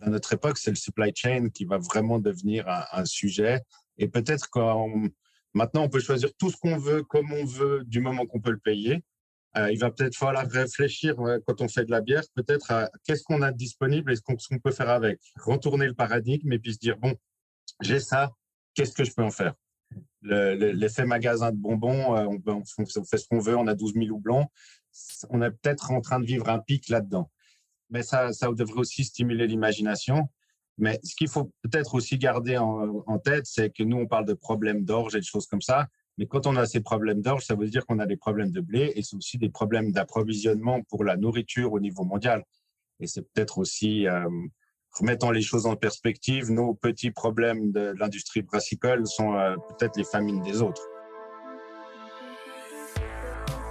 dans notre époque, c'est le supply chain qui va vraiment devenir un, sujet. Et peut-être quand maintenant on peut choisir tout ce qu'on veut, comme on veut, du moment qu'on peut le payer. Euh, il va peut-être falloir réfléchir quand on fait de la bière, peut-être à qu'est-ce qu'on a disponible et ce qu'on peut faire avec. Retourner le paradigme et puis se dire bon, j'ai ça, qu'est-ce que je peux en faire? L'effet magasin de bonbons, euh, on, on, fait ce qu'on veut, on a 12 000 houblons. On est peut-être en train de vivre un pic là-dedans mais ça, ça devrait aussi stimuler l'imagination. Mais ce qu'il faut peut-être aussi garder en, tête, c'est que nous, on parle de problèmes d'orge et de choses comme ça. Mais quand on a ces problèmes d'orge, ça veut dire qu'on a des problèmes de blé et c'est aussi des problèmes d'approvisionnement pour la nourriture au niveau mondial. Et c'est peut-être aussi, euh, remettant les choses en perspective, nos petits problèmes de l'industrie brassicole sont euh, peut-être les famines des autres.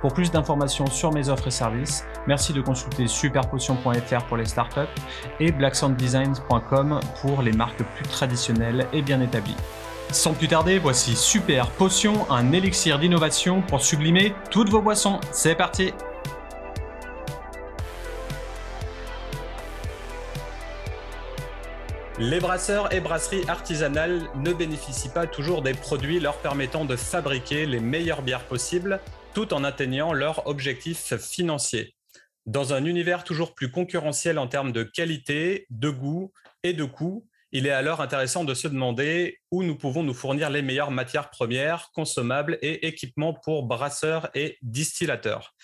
Pour plus d'informations sur mes offres et services, merci de consulter superpotion.fr pour les startups et blacksounddesigns.com pour les marques plus traditionnelles et bien établies. Sans plus tarder, voici Super Potion, un élixir d'innovation pour sublimer toutes vos boissons. C'est parti Les brasseurs et brasseries artisanales ne bénéficient pas toujours des produits leur permettant de fabriquer les meilleures bières possibles tout en atteignant leurs objectifs financiers. Dans un univers toujours plus concurrentiel en termes de qualité, de goût et de coût, il est alors intéressant de se demander où nous pouvons nous fournir les meilleures matières premières, consommables et équipements pour brasseurs et distillateurs.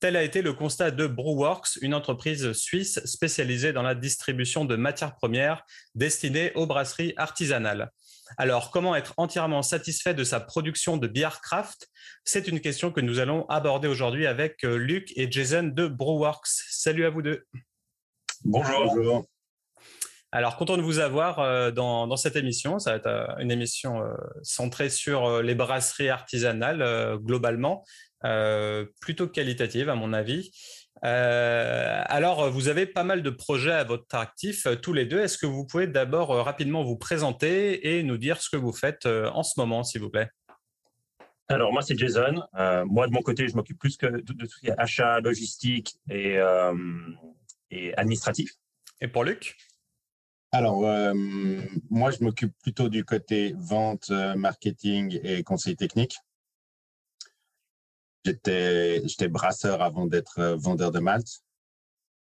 Tel a été le constat de Brewworks, une entreprise suisse spécialisée dans la distribution de matières premières destinées aux brasseries artisanales. Alors, comment être entièrement satisfait de sa production de bière craft C'est une question que nous allons aborder aujourd'hui avec euh, Luc et Jason de Brewworks. Salut à vous deux. Bonjour. Alors, content de vous avoir euh, dans, cette émission. Ça va être euh, une émission centrée sur les brasseries artisanales globalement, plutôt qualitative à mon avis. Euh, alors, vous avez pas mal de projets à votre actif, euh, tous les deux. Est-ce que vous pouvez d'abord euh, rapidement vous présenter et nous dire ce que vous faites en ce moment, s'il vous plaît? Alors, moi, c'est Jason. moi, de mon côté, je m'occupe plus que de, tout ce qui est achat, logistique et, et administratif. Et pour Luc? Alors, moi, je m'occupe plutôt du côté vente, marketing et conseil technique. J'étais brasseur avant d'être euh, vendeur de malt.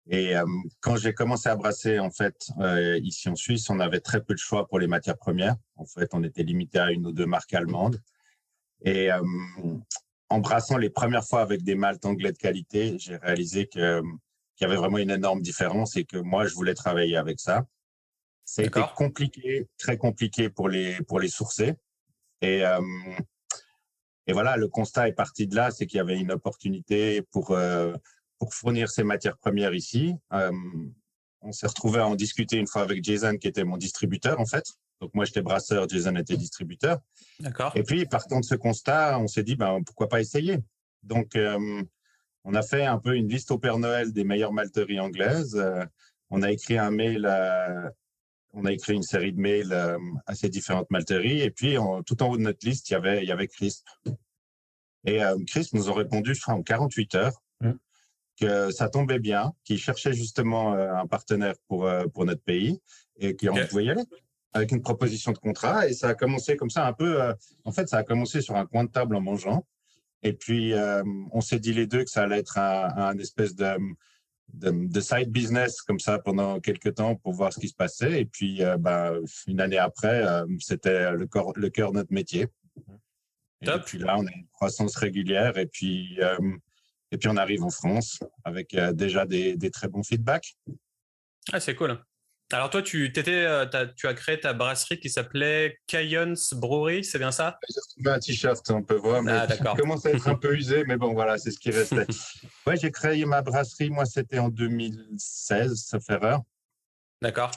Et euh, quand j'ai commencé à brasser, en fait, euh, ici en Suisse, on avait très peu de choix pour les matières premières. En fait, on était limité à une ou deux marques allemandes. Et en brassant les premières fois avec des maltes anglais de qualité, j'ai réalisé qu'il y avait vraiment une énorme différence et que moi, je voulais travailler avec ça. C'était compliqué, très compliqué pour les, pour les sourcer. Et et voilà, le constat est parti de là, c'est qu'il y avait une opportunité pour, euh, pour fournir ces matières premières ici. Euh, on s'est retrouvé à en discuter une fois avec Jason, qui était mon distributeur, en fait. Donc, moi, j'étais brasseur, Jason était distributeur. D'accord. Et puis, partant de ce constat, on s'est dit, ben, pourquoi pas essayer? Donc, euh, on a fait un peu une liste au Père Noël des meilleures malteries anglaises. on a écrit un mail à, on a écrit une série de mails euh, à ces différentes malteries. Et puis, tout en haut de notre liste, il y avait, il y avait Crisp. Et euh, Crisp nous a répondu, je crois, en 48 heures, mm. que ça tombait bien, qu'il cherchait justement euh, un partenaire pour, pour notre pays et qu'on pouvait y aller avec une proposition de contrat. Et ça a commencé comme ça un peu. en fait, ça a commencé sur un coin de table en mangeant. Et puis, on s'est dit les deux que ça allait être un espèce de de, side business comme ça pendant quelques temps pour voir ce qui se passait. Et puis, euh, bah, une année après, euh, c'était le, le cœur de notre métier. Et puis là, on a une croissance régulière et puis, euh, et puis on arrive en France avec déjà des, des, très bons feedbacks. Ah, c'est cool. Alors toi, tu, étais, euh, tu as créé ta brasserie qui s'appelait Cayons Brewery, c'est bien ça? J'ai retrouvé un t-shirt, on peut voir, mais ah, commence à être un peu usé, mais bon, voilà, c'est ce qui restait. ouais, j'ai créé ma brasserie, moi, c'était en 2016, ça fait erreur. D'accord.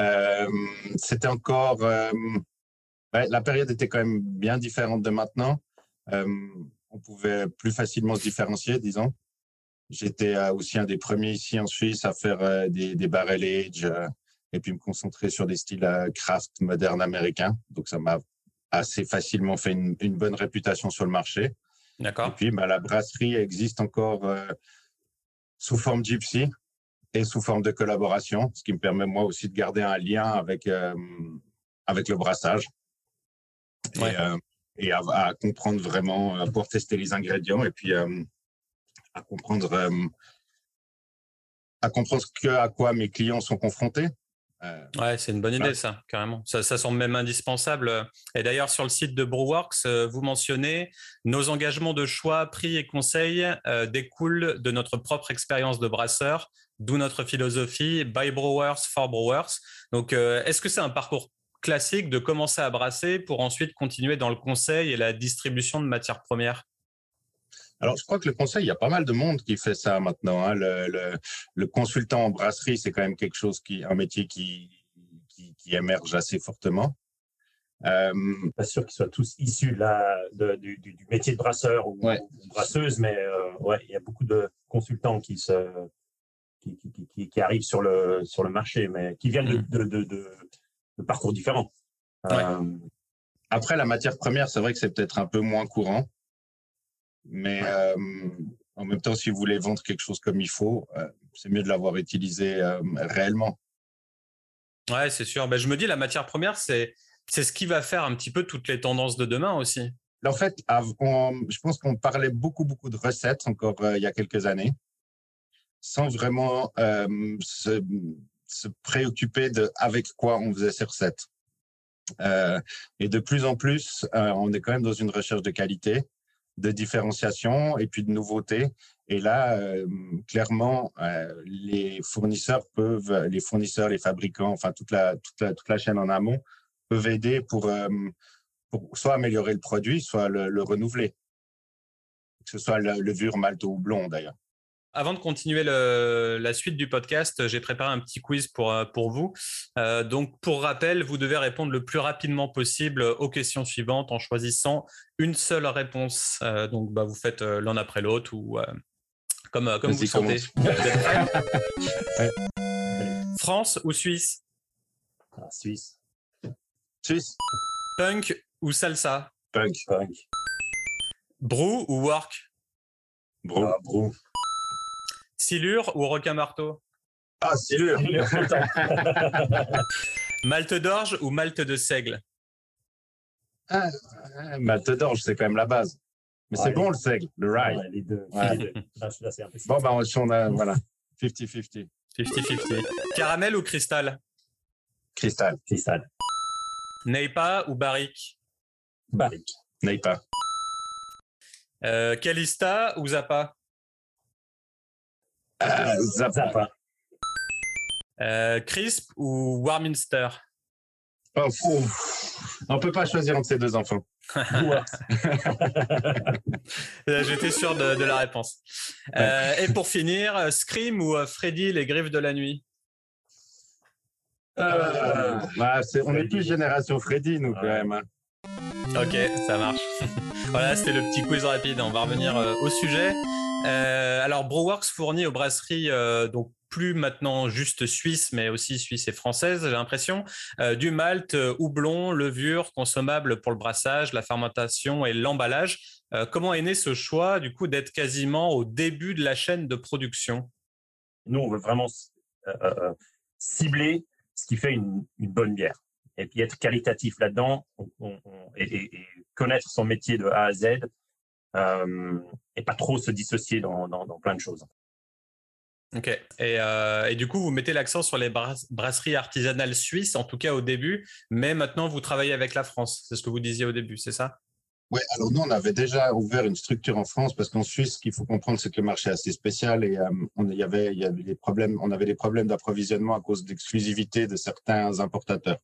Euh, c'était encore... Euh, la période était quand même bien différente de maintenant. on pouvait plus facilement se différencier, disons. J'étais aussi un des premiers ici en Suisse à faire des, des barrel age et puis me concentrer sur des styles craft modernes américains. Donc ça m'a assez facilement fait une, bonne réputation sur le marché. D'accord. Et puis bah, la brasserie existe encore sous forme gypsy et sous forme de collaboration, ce qui me permet moi aussi de garder un lien avec avec le brassage et, à, à, comprendre vraiment pour tester les ingrédients et puis à comprendre à comprendre que, à quoi mes clients sont confrontés. Euh, ouais, c'est une bonne idée, ça, carrément. Ça, ça, semble même indispensable. Et d'ailleurs, sur le site de Brewworks, euh, vous mentionnez nos engagements de choix, prix et conseils euh, découlent de notre propre expérience de brasseur, d'où notre philosophie by Brewers for Brewers. Donc, est-ce que c'est un parcours classique de commencer à brasser pour ensuite continuer dans le conseil et la distribution de matières premières? Alors, je crois que le conseil, il y a pas mal de monde qui fait ça maintenant. Hein. Le, consultant en brasserie, c'est quand même quelque chose qui, un métier qui, qui, émerge assez fortement. Euh, pas sûr qu'ils soient tous issus du, métier de brasseur ou, brasseuse, mais euh, ouais, il y a beaucoup de consultants qui se qui, arrivent sur le sur le marché, mais qui viennent de, mm. de, parcours différents. Euh, Après, la matière première, c'est vrai que c'est peut-être un peu moins courant. Mais euh, en même temps, si vous voulez vendre quelque chose comme il faut, euh, c'est mieux de l'avoir utilisé euh, réellement. Ouais, c'est sûr. Ben, je me dis, la matière première, c'est c'est ce qui va faire un petit peu toutes les tendances de demain aussi. En fait, je pense qu'on parlait beaucoup, beaucoup de recettes encore il y a quelques années, sans vraiment se, se, préoccuper de avec quoi on faisait ces recettes. et de plus en plus, on est quand même dans une recherche de qualité de différenciation et puis de nouveauté. Et là, euh, clairement, euh, les fournisseurs peuvent, les fournisseurs, les fabricants, enfin toute la, toute la, toute la chaîne en amont peuvent aider pour, euh, pour soit améliorer le produit, soit le, le renouveler. Que ce soit le levure, malt ou blond d'ailleurs. Avant de continuer la suite du podcast, j'ai préparé un petit quiz pour, euh, pour vous. Euh, donc, pour rappel, vous devez répondre le plus rapidement possible aux questions suivantes en choisissant une seule réponse. Euh, donc, bah, vous faites l'un après l'autre ou comme, comme vous sentez. France ou Suisse? Ah, Suisse. Suisse. Punk ou salsa? Punk. Punk. Brew ou work? Brew. Ah, brew. Silure ou requin-marteau Ah, silure Malte d'orge ou malte de seigle? Ah, Malte d'orge, c'est quand même la base. Mais c'est bon le seigle, le rye. les deux. bon, ben, on a, voilà, 50-50. 50-50. Caramel ou cristal? Cristal. Cristal. Neipa ou barrique? Barrique. Neipa. Euh, Calista ou Zappa? Euh, Zappa. Euh, Crisp ou Warminster? Oh, On peut pas choisir entre ces deux enfants. J'étais sûr de, la réponse. Euh, et pour finir, Scream ou Freddy, les griffes de la nuit? Bah, On est plus génération Freddy, nous, quand même. Hein. Ok, ça marche. voilà, c'était le petit quiz rapide. On va revenir au sujet. Euh, alors, Brewworks fournit aux brasseries, euh, donc plus maintenant juste suisse, mais aussi suisse et française, j'ai l'impression, euh, du malt, houblon, levure, consommable pour le brassage, la fermentation et l'emballage. comment est né ce choix, du coup, d'être quasiment au début de la chaîne de production? Nous, on veut vraiment cibler ce qui fait une, bonne bière et puis être qualitatif là-dedans et, connaître son métier de A à Z et pas trop se dissocier dans, dans, plein de choses. Ok. Et, euh, et, du coup, vous mettez l'accent sur les brasseries artisanales suisses, en tout cas au début, mais maintenant vous travaillez avec la France. C'est ce que vous disiez au début, c'est ça? Oui, alors nous, on avait déjà ouvert une structure en France parce qu'en Suisse, ce qu'il faut comprendre, c'est que le marché est assez spécial et euh, on, y avait, il y avait des problèmes, on avait des problèmes d'approvisionnement à cause d'exclusivité de certains importateurs.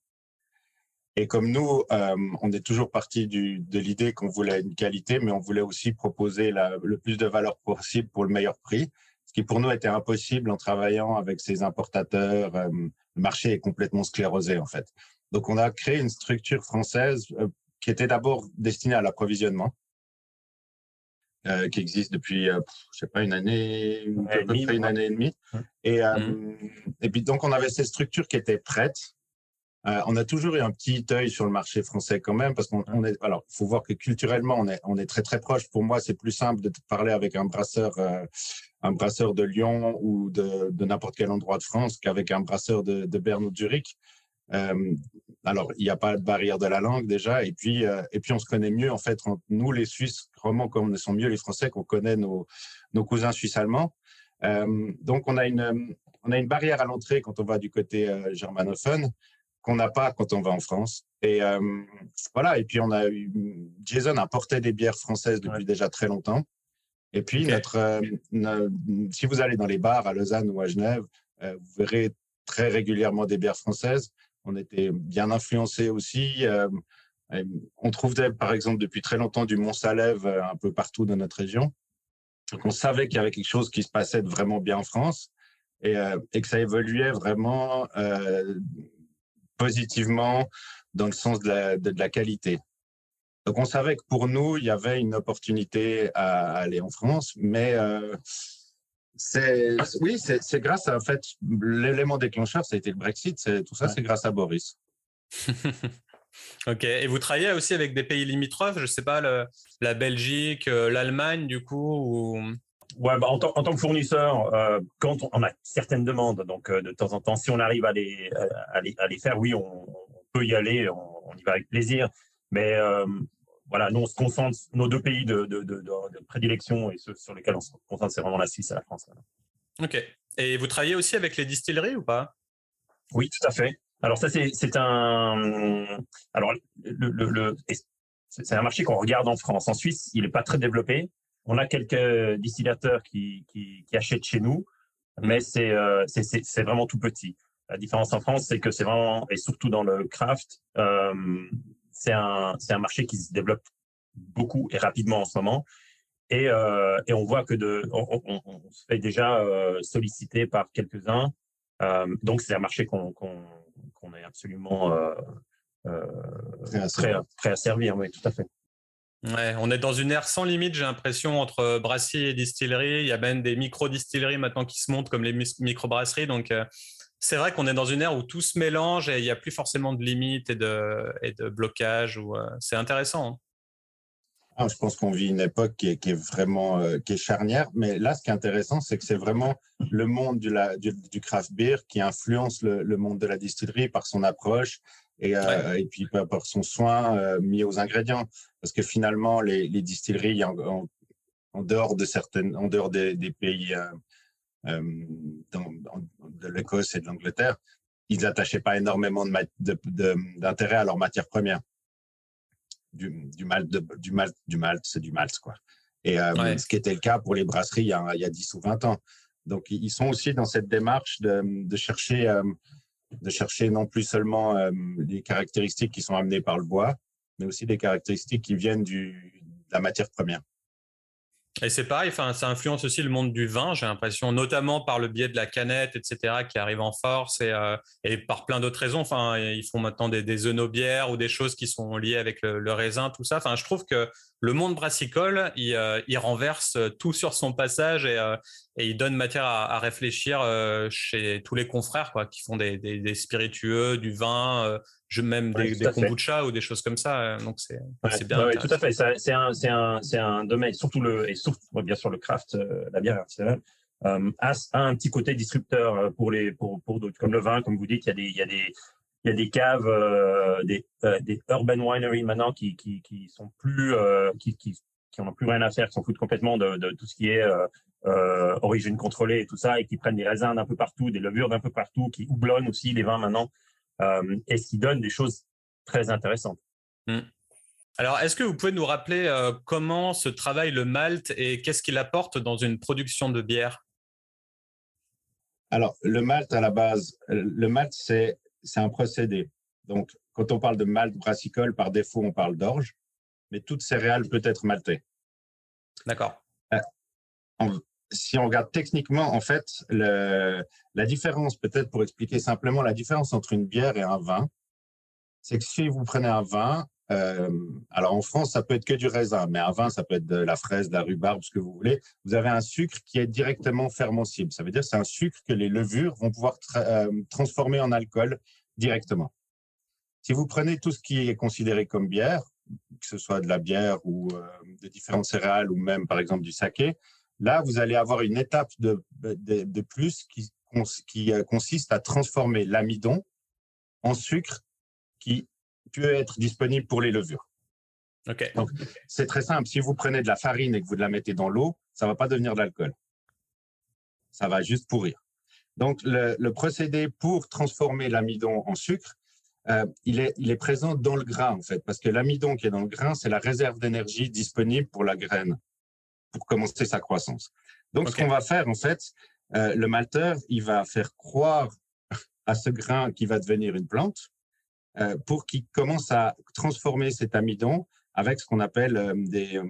Et comme nous, euh, on est toujours parti de l'idée qu'on voulait une qualité, mais on voulait aussi proposer le plus de valeur possible pour le meilleur prix, ce qui pour nous était impossible en travaillant avec ces importateurs. Euh, le marché est complètement sclérosé en fait. Donc on a créé une structure française euh, qui était d'abord destinée à l'approvisionnement. qui existe depuis, je sais pas, une année, à peu près une année et demie. Et, mmh. et puis donc on avait ces structures qui étaient prêtes. on a toujours eu un petit œil sur le marché français quand même, parce qu'on est. Alors, faut voir que culturellement, on est, très très proche. Pour moi, c'est plus simple de parler avec un brasseur un brasseur de Lyon ou de, n'importe quel endroit de France qu'avec un brasseur de, de Berne ou de Zurich. Euh, alors, il n'y a pas de barrière de la langue déjà, et puis, euh, et puis on se connaît mieux en fait. nous, les Suisses, vraiment comme sont mieux les Français, qu'on connaît nos, cousins suisses allemands. Euh, donc, on a une, on a une barrière à l'entrée quand on va du côté euh, germanophone qu'on n'a pas quand on va en France. Et euh, voilà. Et puis on a eu Jason importait des bières françaises depuis déjà très longtemps. Et puis, notre, euh, si vous allez dans les bars à Lausanne ou à Genève, euh, vous verrez très régulièrement des bières françaises. On était bien influencés aussi. On trouvait, par exemple, depuis très longtemps du Mont-Salève un peu partout dans notre région. Donc, on savait qu'il y avait quelque chose qui se passait vraiment bien en France et, et que ça évoluait vraiment positivement dans le sens de la, de la qualité. Donc on savait que pour nous, il y avait une opportunité à aller en France, mais euh, c'est oui, c'est grâce à en fait l'élément déclencheur, ça a été le Brexit, tout ça, c'est grâce à Boris. ok, et vous travaillez aussi avec des pays limitrophes, je sais pas, la Belgique, euh, l'Allemagne, du coup ou... Ouais, bah, en, tant que fournisseur, euh, quand on a certaines demandes, donc de temps en temps, si on arrive à les, à les, faire, oui, on, peut y aller, on, y va avec plaisir. Mais euh, voilà, nous, on se concentre, nos deux pays de, de, de, de, prédilection et ceux sur lesquels on se concentre, c'est vraiment la Suisse et la France. Ok. Et vous travaillez aussi avec les distilleries ou pas? Oui, tout à fait. Alors ça, c'est un... Alors, le, le, c'est un marché qu'on regarde en France. En Suisse, il n'est pas très développé. On a quelques distillateurs qui, qui, qui achètent chez nous, mais euh, c'est vraiment tout petit. La différence en France, c'est que c'est vraiment, et surtout dans le craft, euh, c'est un, un marché qui se développe beaucoup et rapidement en ce moment. Et, euh, et on voit que de, on, se fait déjà solliciter par quelques-uns. Donc, c'est un marché qu'on qu'on est absolument euh, euh, prêt, à, prêt, à, servir. Oui, tout à fait. Ouais, on est dans une ère sans limite, j'ai l'impression, entre brasserie et distillerie. Il y a même des micro-distilleries maintenant qui se montent comme les micro-brasseries. Donc, c'est vrai qu'on est dans une ère où tout se mélange et il n'y a plus forcément de limites et de, et de blocage. Euh, c'est intéressant. Hein. Ah, je pense qu'on vit une époque qui est, vraiment euh, qui est charnière. Mais là, ce qui est intéressant, c'est que c'est vraiment le monde du, craft beer qui influence le, monde de la distillerie par son approche et, euh, et puis par, son soin mis aux ingrédients. Parce que finalement, les, distilleries en, dehors de certaines, en dehors des, des pays euh, dans, de l'Écosse et de l'Angleterre, ils n'attachaient pas énormément d'intérêt à leurs matières premières. Du, du malt, du malt, du malt, c'est du malt, quoi. Et euh, ce qui était le cas pour les brasseries il y, a, il y, a, 10 ou 20 ans. Donc, ils sont aussi dans cette démarche de, de chercher, euh, de chercher non plus seulement les caractéristiques qui sont amenées par le bois, mais aussi des caractéristiques qui viennent du, de la matière première. Et c'est pareil, enfin, ça influence aussi le monde du vin, j'ai l'impression, notamment par le biais de la canette, etc., qui arrive en force et, euh, et par plein d'autres raisons. Enfin, ils font maintenant des, des ou des choses qui sont liées avec le, raisin, tout ça. Enfin, je trouve que le monde brassicole, il, euh, il renverse tout sur son passage et, euh, et il donne matière à, à réfléchir chez tous les confrères, quoi, qui font des, des, des spiritueux, du vin, je, même des, des kombucha ou des choses comme ça. Euh, donc, c'est bien. Oui, tout à fait. C'est un, un, un domaine, surtout le, et surtout, bien sûr, le craft, euh, la bière artisanale, euh, a, un petit côté disrupteur euh, pour les, pour, pour d'autres, comme le vin, comme vous dites, il y a des, il y a des, il y a des caves, euh, des, des urban wineries maintenant qui, qui, qui sont plus, qui, qui, qui ont plus rien à faire, qui s'en foutent complètement de, de tout ce qui est euh, origine contrôlée et tout ça, et qui prennent des raisins d'un peu partout, des levures d'un peu partout, qui houblonnent aussi les vins maintenant. Euh, et ce qui donne des choses très intéressantes. Hmm. Alors, est-ce que vous pouvez nous rappeler euh, comment se travaille le malt et qu'est-ce qu'il apporte dans une production de bière? Alors, le malt à la base, le malt, c'est un procédé. Donc, quand on parle de malt brassicole, par défaut, on parle d'orge, mais toute céréale peut être maltée. D'accord. Euh, si on regarde techniquement, en fait, le, la différence, peut-être pour expliquer simplement la différence entre une bière et un vin, c'est que si vous prenez un vin, euh, alors en France, ça peut être que du raisin, mais un vin, ça peut être de la fraise, de la rhubarbe, ce que vous voulez. Vous avez un sucre qui est directement fermentable. Ça veut dire que c'est un sucre que les levures vont pouvoir euh, transformer en alcool directement. Si vous prenez tout ce qui est considéré comme bière, que ce soit de la bière ou euh, de différentes céréales ou même par exemple du saké, là, vous allez avoir une étape de, de, plus qui, qui consiste à transformer l'amidon en sucre qui peut être disponible pour les levures. Donc, c'est très simple. Si vous prenez de la farine et que vous la mettez dans l'eau, ça va pas devenir de l'alcool. Ça va juste pourrir. Donc, le, procédé pour transformer l'amidon en sucre, euh, il, est, il est présent dans le grain, en fait, parce que l'amidon qui est dans le grain, c'est la réserve d'énergie disponible pour la graine, pour commencer sa croissance. Donc, ce qu'on va faire, en fait, euh, le malteur, il va faire croire à ce grain qui va devenir une plante, pour qu'il commence à transformer cet amidon avec ce qu'on appelle euh, des, euh,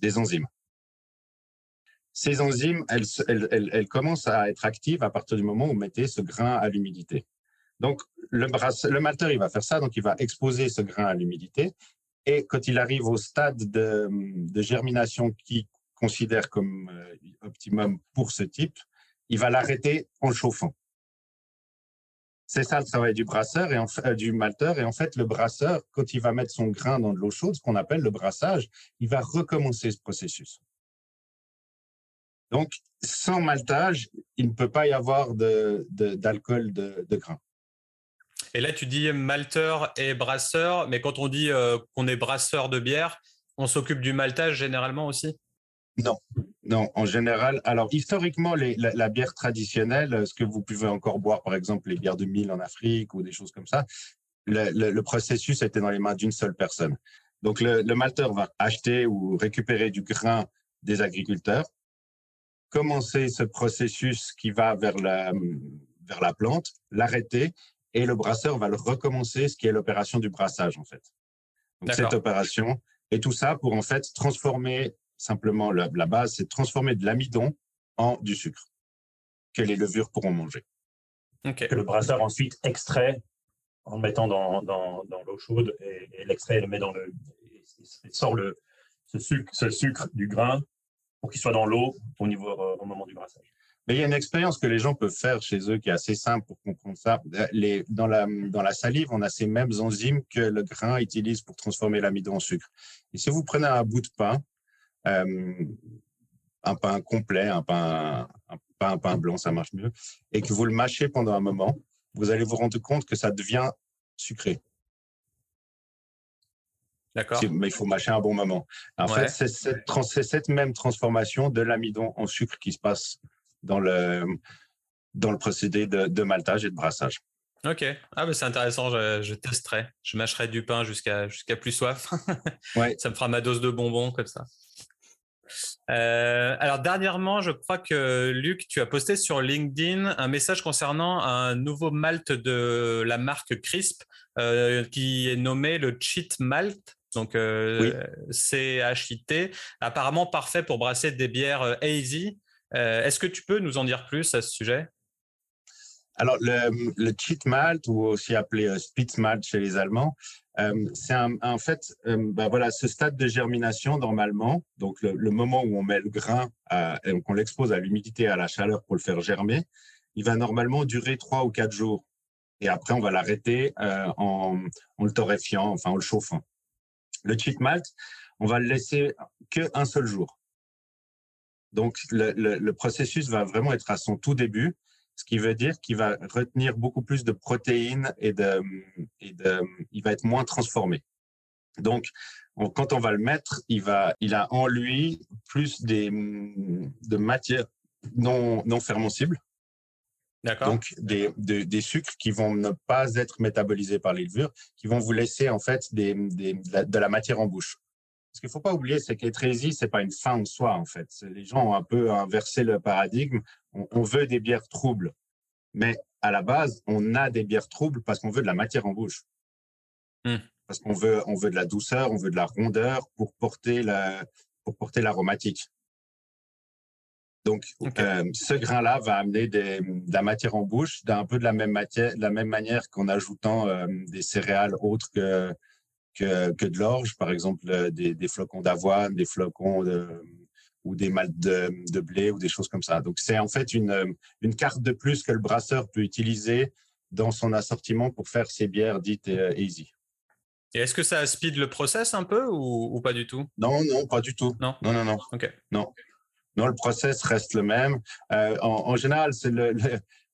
des, enzymes. Ces enzymes, elles, commencent à être actives à partir du moment où vous mettez ce grain à l'humidité. Donc, le, malteur, il va faire ça, donc il va exposer ce grain à l'humidité. Et quand il arrive au stade de, de germination qu'il considère comme optimum pour ce type, il va l'arrêter en chauffant. C'est ça le travail du brasseur et euh, du malteur. Et en fait, le brasseur, quand il va mettre son grain dans de l'eau chaude, ce qu'on appelle le brassage, il va recommencer ce processus. Donc, sans maltage, il ne peut pas y avoir d'alcool de, de, grain. Et là, tu dis malteur et brasseur, mais quand on dit euh, qu'on est brasseur de bière, on s'occupe du maltage généralement aussi? Non, non, en général. Alors, historiquement, la, bière traditionnelle, ce que vous pouvez encore boire, par exemple, les bières de mille en Afrique ou des choses comme ça, le, processus était dans les mains d'une seule personne. Donc, le, malteur va acheter ou récupérer du grain des agriculteurs, commencer ce processus qui va vers la, vers la plante, l'arrêter, et le brasseur va le recommencer, ce qui est l'opération du brassage, en fait. Donc, cette opération, et tout ça pour, en fait, transformer Simplement, la, base, c'est de transformer de l'amidon en du sucre que les levures pourront manger. Que le brasseur ensuite extrait en le mettant dans, dans, l'eau chaude et, l'extrait le met dans le. sort le, ce, sucre, ce sucre du grain pour qu'il soit dans l'eau au, niveau, euh, au moment du brassage. Mais il y a une expérience que les gens peuvent faire chez eux qui est assez simple pour comprendre ça. Les, dans, la, dans la salive, on a ces mêmes enzymes que le grain utilise pour transformer l'amidon en sucre. Et si vous prenez un bout de pain un pain complet, un pain, un, pain blanc, ça marche mieux, et que vous le mâchez pendant un moment, vous allez vous rendre compte que ça devient sucré. D'accord. Mais il faut mâcher un bon moment. En fait, c'est cette, cette, même transformation de l'amidon en sucre qui se passe dans le, dans le procédé de, de maltage et de brassage. Ok, ah, c'est intéressant, je, je, testerai. Je mâcherai du pain jusqu'à jusqu'à plus soif. ouais. Ça me fera ma dose de bonbons comme ça. Euh, alors dernièrement, je crois que Luc, tu as posté sur LinkedIn un message concernant un nouveau malt de la marque Crisp euh, qui est nommé le Cheat Malt. Donc euh, C-H-I-T, apparemment parfait pour brasser des bières euh, hazy. Est-ce que tu peux nous en dire plus à ce sujet? Alors, le, le, cheat malt, ou aussi appelé euh, spitz malt chez les Allemands, euh, c'est en fait euh, ben voilà, ce stade de germination normalement, donc le, moment où on met le grain à, et qu'on l'expose à l'humidité et à la chaleur pour le faire germer, il va normalement durer trois ou quatre jours. Et après, on va l'arrêter euh, en, le torréfiant, enfin en le chauffant. Le cheat malt, on va le laisser que un seul jour. Donc, le processus va vraiment être à son tout début ce qui veut dire qu'il va retenir beaucoup plus de protéines et, de, et de, il va être moins transformé. Donc, quand on va le mettre, il, va, il a en lui plus des, de matières non, non. Donc, des, des, sucres qui vont ne pas être métabolisés par les levures, qui vont vous laisser en fait des de, la, matière en bouche. Ce qu'il faut pas oublier, c'est qu'être c'est pas une fin en soi, en fait. Les gens ont un peu inversé le paradigme on, veut des bières troubles. Mais à la base, on a des bières troubles parce qu'on veut de la matière en bouche. Hmm. Parce qu'on veut, on veut de la douceur, on veut de la rondeur pour porter la, pour porter l'aromatique. Donc, euh, ce grain-là va amener des, de la matière en bouche d'un peu de la même matière, de la même manière qu'en ajoutant euh, des céréales autres que que, que de l'orge, par exemple des, des flocons d'avoine, des flocons de, ou des maltes de, de, blé ou des choses comme ça. Donc c'est en fait une, une carte de plus que le brasseur peut utiliser dans son assortiment pour faire ses bières dites easy. Et est-ce que ça speed le process un peu ou, ou pas du tout? Non, non, pas du tout. Non, non, non. non. non. Non, le process reste le même. Euh, en, en, général, c'est le,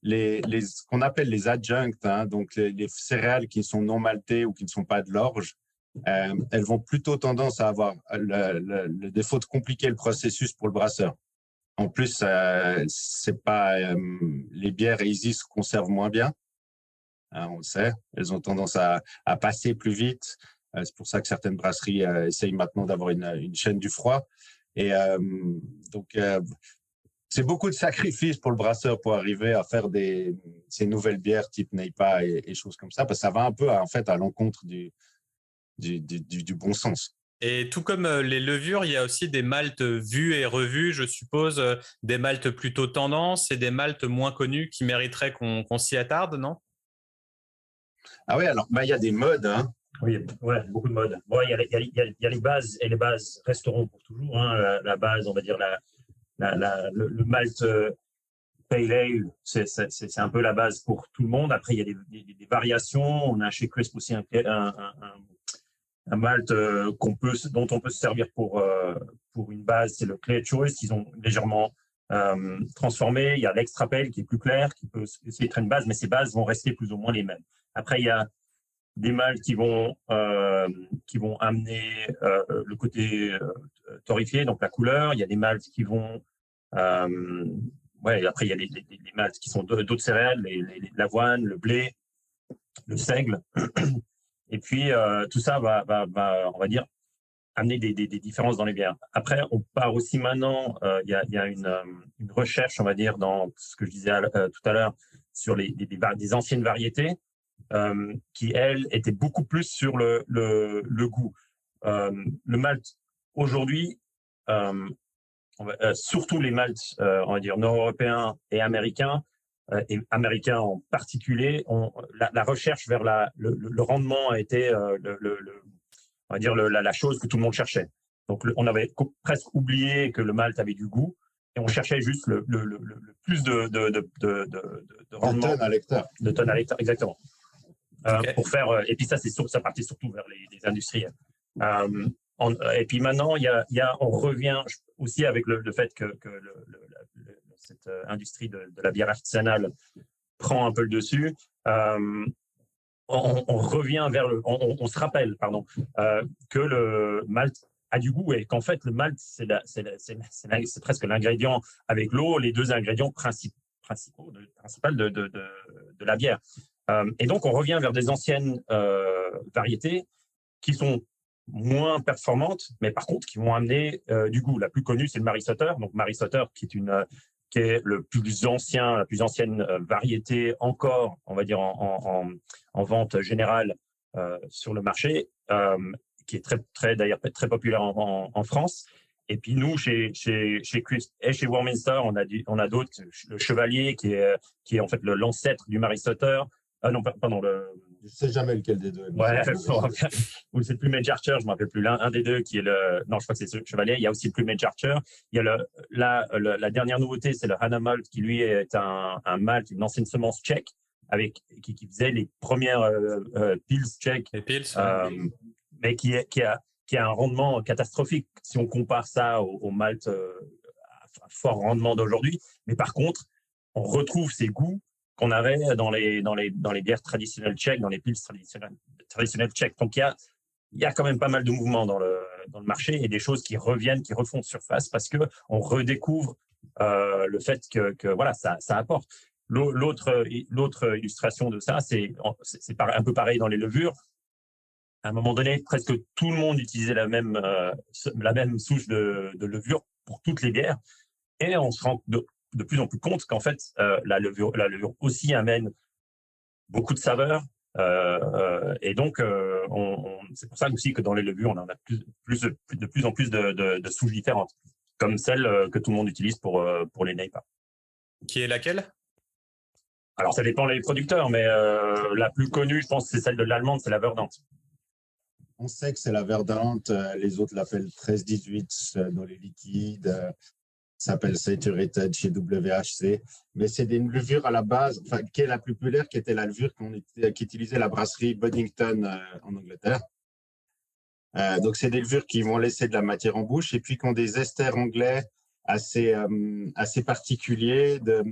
les, les, ce qu'on appelle les adjuncts, hein, donc les, les, céréales qui sont non maltées ou qui ne sont pas de l'orge, euh, elles vont plutôt tendance à avoir le, défaut de compliquer le processus pour le brasseur. En plus, euh, c'est pas euh, les bières easy se conservent moins bien. Hein, on le sait, elles ont tendance à, passer plus vite. C'est pour ça que certaines brasseries essayent maintenant d'avoir une, chaîne du froid. Et donc, c'est beaucoup de sacrifices pour le brasseur pour arriver à faire ces nouvelles bières type Neipa et, choses comme ça, parce que ça va un peu en fait à l'encontre du, du, du, du, bon sens. Et tout comme les levures, il y a aussi des maltes vus et revus, je suppose, des maltes plutôt tendance et des maltes moins connus qui mériteraient qu'on qu s'y attarde, non? Ah oui, alors bah, il y a des modes. Hein. Oui, ouais, beaucoup de modes. Bon, il, y a, il, y a, il y a les bases et les bases resteront pour toujours. Hein. La, la, base, on va dire la, la, la le, le malt pale ale, c'est un peu la base pour tout le monde. Après, il y a des, des, des variations. On a chez Crisp aussi un, un, un, un malt euh, dont on peut se servir pour, euh, pour une base. C'est le Clear Choice. Ils ont légèrement euh, transformé. Il y a l'extra pale qui est plus clair, qui peut essayer d'être une base, mais ces bases vont rester plus ou moins les mêmes. Après, il y a des maltes qui vont qui vont amener le côté torréfié, donc la couleur. Il y a des maltes qui vont ouais. Après, il y a les, les, qui sont d'autres céréales, l'avoine, le blé, le seigle. Et puis euh, tout ça va, on va dire, amener des, différences dans les bières. Après, on part aussi maintenant. Il y a, a, une, recherche, on va dire, dans ce que je disais tout à l'heure sur les, des, anciennes variétés euh, qui, elle, était beaucoup plus sur le, le, le goût. Euh, le malt, aujourd'hui, euh, surtout les malts, on va dire, nord-européens et américains, et américains en particulier, on, la, la, recherche vers la, le, le, rendement a été le, le, on va dire la, la, chose que tout le monde cherchait. Donc on avait presque oublié que le malt avait du goût et on cherchait juste le, le, le, le plus de, de, de, de, de rendement. De tonnes à l'hectare. De tonnes à l'hectare, exactement. Euh, pour faire euh, et puis ça c'est ça partait surtout vers les, les industriels euh, en, et puis maintenant il y a, il y a on revient aussi avec le, le fait que, que le, le, cette industrie de, la bière artisanale prend un peu le dessus euh, on, revient vers le on, se rappelle pardon euh, que le malt a du goût et qu'en fait le malt c'est presque l'ingrédient avec l'eau les deux ingrédients principaux principaux de, de, de, de, la bière euh, et donc, on revient vers des anciennes euh, variétés qui sont moins performantes, mais par contre qui vont amener euh, du goût. La plus connue, c'est le Marie Sutter. Donc Marie Sutter, qui est une qui est le plus ancien, la plus ancienne variété encore, on va dire en, en, en vente générale euh, sur le marché, euh, qui est très très d'ailleurs très populaire en, France. Et puis nous, chez chez chez et chez Warminster, on a on a d'autres, le Chevalier qui est qui est en fait l'ancêtre du Marie Sutter. Ah non, pardon. Le... Je sais jamais lequel des deux. Ouais, ou c'est le Plumage Archer, je ne me rappelle plus. L'un un des deux qui est le. Non, je crois que c'est le Chevalier. Il y a aussi le Plumage Archer. Il y a le, la, le, la dernière nouveauté, c'est le Hannah Malt, qui lui est un, un malt, une ancienne semence tchèque, avec, qui, qui faisait les premières euh, euh, pils tchèques. Les pils, euh, Mais qui, est, qui, a, qui a un rendement catastrophique si on compare ça au, au malt euh, à fort rendement d'aujourd'hui. Mais par contre, on retrouve ces goûts qu'on avait dans les, dans, les, dans les bières traditionnelles tchèques, dans les pils traditionnelles, traditionnelles tchèques. Donc, il y a, y a quand même pas mal de mouvements dans le, dans le marché et des choses qui reviennent, qui refont surface parce que on redécouvre euh, le fait que, que voilà, ça, ça apporte. L'autre, illustration de ça, c'est, c'est un peu pareil dans les levures. À un moment donné, presque tout le monde utilisait la même, euh, la même souche de, de levure pour toutes les bières. Et on se rend de, plus en plus compte qu'en fait, euh, la, levure, la levure aussi amène beaucoup de saveurs. Euh, euh et donc, euh, on, on, c'est pour ça aussi que dans les levures, on en a plus, plus, de plus en plus de, de, de souches différentes, comme celle que tout le monde utilise pour, pour les NEIPA. Qui est laquelle? Alors, ça dépend des producteurs, mais la plus connue, je pense, c'est celle de l'allemande, c'est la Verdant. on sait que c'est la verdante. Les autres l'appellent 13-18 dans les liquides s'appelle Saturated chez WHC. Mais c'est des levures à la base, enfin, qui est la plus populaire, qui était la levure qu'on qui utilisait la brasserie Buddington euh, en Angleterre. Euh, donc, c'est des levures qui vont laisser de la matière en bouche et puis qui ont des esters anglais assez, euh, assez particuliers. De,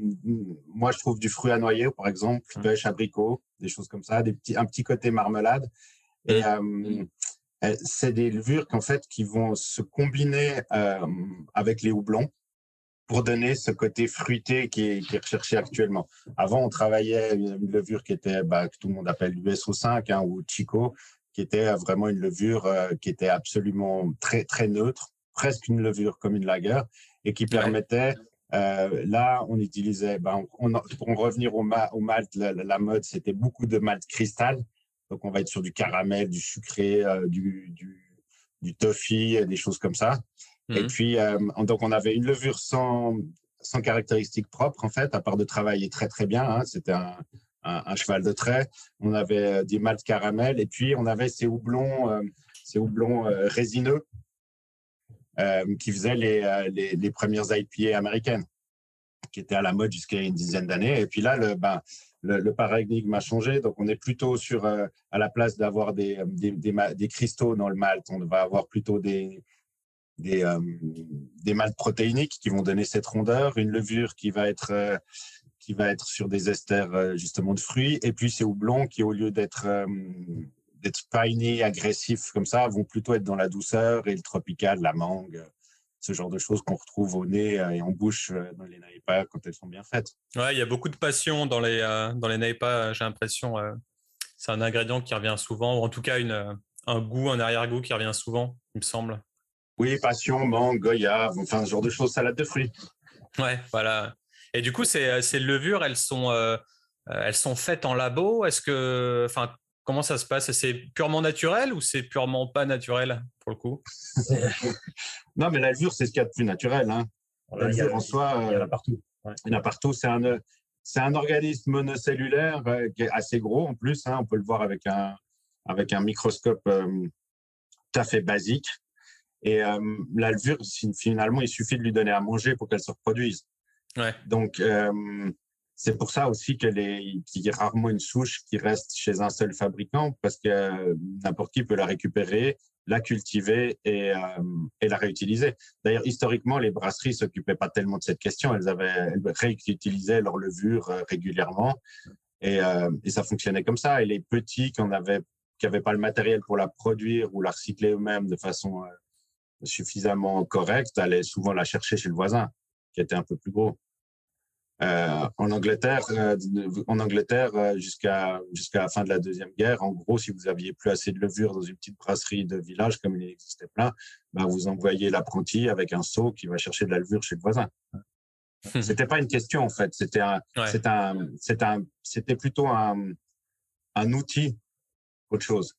moi, je trouve du fruit à noyer, par exemple, mmh. pêche, abricot, des choses comme ça, des petits, un petit côté marmelade. Et mmh. c'est des levures qu'en fait, qui vont se combiner avec les houblons pour donner ce côté fruité qui est, recherché actuellement. Avant, on travaillait une levure qui était, bah, que tout le monde appelle l'USO5 hein, ou Chico, qui était vraiment une levure euh, qui était absolument très, très neutre, presque une levure comme une lager, et qui permettait, euh, là, on utilisait, bah, pour en revenir au, au malt, la, mode, c'était beaucoup de malt cristal. Donc, on va être sur du caramel, du sucré, euh, du, du, du toffee, des choses comme ça. Et mmh. puis, euh, donc, on avait une levure sans, sans caractéristiques propres, en fait, à part de travailler très, très bien. Hein. C'était un, un, cheval de trait. On avait euh, des maltes caramel. Et puis, on avait ces houblons, euh, ces houblons résineux qui faisaient les, les, les, premières IPA américaines, qui étaient à la mode jusqu'à une dizaine d'années. Et puis là, le, ben, le, paradigme a changé. Donc, on est plutôt sur, à la place d'avoir des, des, des, des, cristaux dans le malt, on va avoir plutôt des, des, euh, protéiniques qui vont donner cette rondeur, une levure qui va être euh, qui va être sur des esters euh, justement de fruits, et puis ces houblons qui au lieu d'être d'être piney, agressifs comme ça, vont plutôt être dans la douceur et le tropical, la mangue, ce genre de choses qu'on retrouve au nez et en bouche dans les naïpas quand elles sont bien faites. Ouais, il y a beaucoup de passion dans les dans les naïpas, j'ai l'impression. c'est un ingrédient qui revient souvent, ou en tout cas un goût, un arrière-goût qui revient souvent, il me semble. Oui, passion, mangue, goyave, enfin ce genre de choses, salade de fruits. Ouais, voilà. Et du coup, ces, ces levures, elles sont, euh, elles sont faites en labo? Est-ce que, enfin, comment ça se passe? C'est purement naturel ou c'est purement pas naturel pour le coup? Non, mais la levure, c'est ce qu'il y a de plus naturel. Hein. La levure en soi, il y en a euh, partout. Il y en a partout. C'est un, c'est un organisme monocellulaire euh, qui est assez gros en plus. Hein. On peut le voir avec un, avec un microscope tout à fait basique. Et euh, la levure, finalement, il suffit de lui donner à manger pour qu'elle se reproduise. Ouais. Donc, euh, c'est pour ça aussi qu'il y a rarement une souche qui reste chez un seul fabricant, parce que euh, n'importe qui peut la récupérer, la cultiver et, euh, et la réutiliser. D'ailleurs, historiquement, les brasseries s'occupaient pas tellement de cette question. Elles avaient elles réutilisaient leur levure régulièrement et, et ça fonctionnait comme ça. Et les petits qui n'avaient pas le matériel pour la produire ou la recycler eux-mêmes de façon suffisamment correcte, allait souvent la chercher chez le voisin, qui était un peu plus gros. Euh, en Angleterre, euh, en Angleterre euh, jusqu'à jusqu'à la fin de la deuxième guerre, en gros, si vous aviez plus assez de levure dans une petite brasserie de village, comme il existait plein, ben vous envoyez l'apprenti avec un seau qui va chercher de la levure chez le voisin. C'était pas une question en fait, c'était un, c'est un, c'est un, c'était plutôt un, un outil autre chose.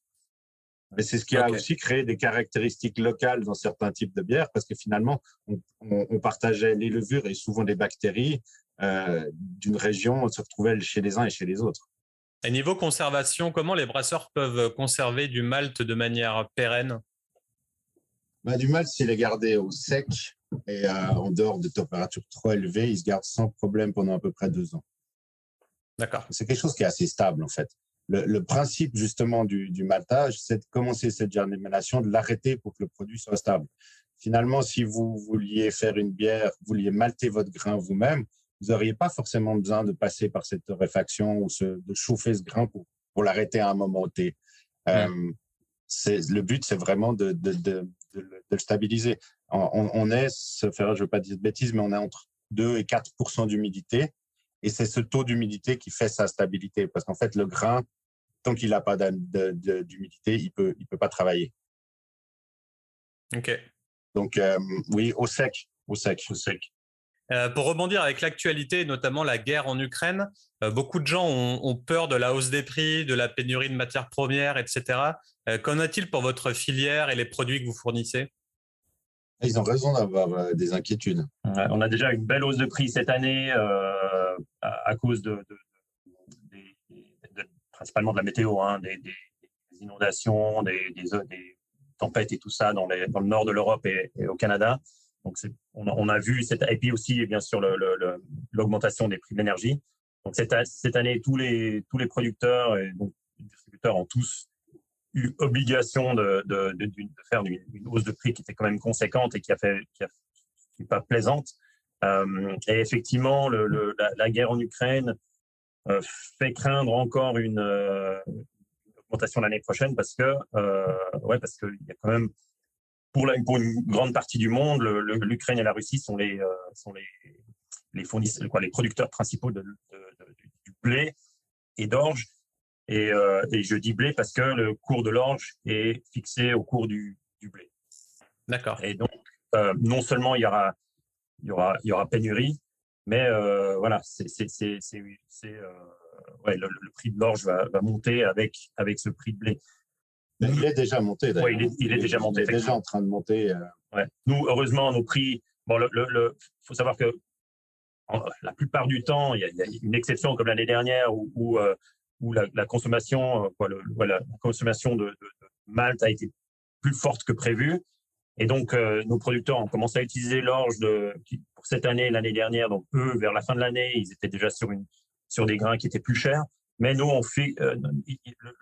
Mais c'est ce qui a aussi créé des caractéristiques locales dans certains types de bières, parce que finalement, on, on, partageait les levures et souvent des bactéries euh, d'une région, on se retrouvait chez les uns et chez les autres. Et niveau conservation, comment les brasseurs peuvent conserver du malt de manière pérenne? Bah, Du malt, s'il est gardé au sec et euh, en dehors de températures trop élevées, il se garde sans problème pendant à peu près deux ans. D'accord. C'est quelque chose qui est assez stable en fait le, principe justement du, du maltage, c'est de commencer cette germination, de l'arrêter pour que le produit soit stable. Finalement, si vous vouliez faire une bière, vous vouliez malter votre grain vous-même, vous n'auriez pas forcément besoin de passer par cette torréfaction ou de chauffer ce grain pour, pour l'arrêter à un moment T. Euh, c'est, le but, c'est vraiment de, de, de, de, le stabiliser. On, on est, faire, je veux pas dire de bêtises, mais on est entre 2 et 4% d'humidité. Et c'est ce taux d'humidité qui fait sa stabilité. Parce qu'en fait, le grain, tant qu'il n'a pas d'humidité, il peut, il peut pas travailler. Ok. Donc euh, oui, au sec, au sec, au sec. Euh, pour rebondir avec l'actualité, notamment la guerre en Ukraine, euh, beaucoup de gens ont, peur de la hausse des prix, de la pénurie de matières premières, etc. Qu'en est-il pour votre filière et les produits que vous fournissez? Ils ont raison d'avoir des inquiétudes. on a déjà une belle hausse de prix cette année à, cause de, principalement de la météo, hein, des, inondations, des, tempêtes et tout ça dans, le nord de l'Europe et, au Canada. Donc, on, a vu, cette, et puis aussi, bien sûr, l'augmentation des prix de l'énergie. Donc, cette, année, tous les, tous les producteurs et distributeurs ont tous eu obligation de, de, faire une, hausse de prix qui était quand même conséquente et qui a fait, qui a, pas plaisante. Euh, et effectivement, la, guerre en Ukraine euh, fait craindre encore une, euh, augmentation l'année prochaine parce que, euh, ouais, parce qu'il y a quand même pour, la, pour une grande partie du monde, l'Ukraine et la Russie sont les, sont les, les fournisseurs, quoi, les producteurs principaux de, du blé et d'orge. Et, euh, et, je dis blé parce que le cours de l'orge est fixé au cours du, du blé. D'accord. Et donc, euh, non seulement il y aura, il y aura, il y aura pénurie, mais euh, voilà, c'est, euh, ouais, le, le, prix de l'orge va, va, monter avec, avec ce prix de blé. il est déjà monté, d'ailleurs. Oui, il est, il est déjà monté. Il est déjà en train de monter. Euh. Ouais. Nous, heureusement, nos prix. Bon, le, le, faut savoir que la plupart du temps, il y a, il y a une exception comme l'année dernière où, où, euh, où la, la, consommation, quoi, le, voilà, la consommation de, de, de, Malte a été plus forte que prévu. Et donc, euh, nos producteurs ont commencé à utiliser l'orge de, pour cette année, l'année dernière. Donc, eux, vers la fin de l'année, ils étaient déjà sur, une, sur des grains qui étaient plus chers. Mais nous, on fait euh,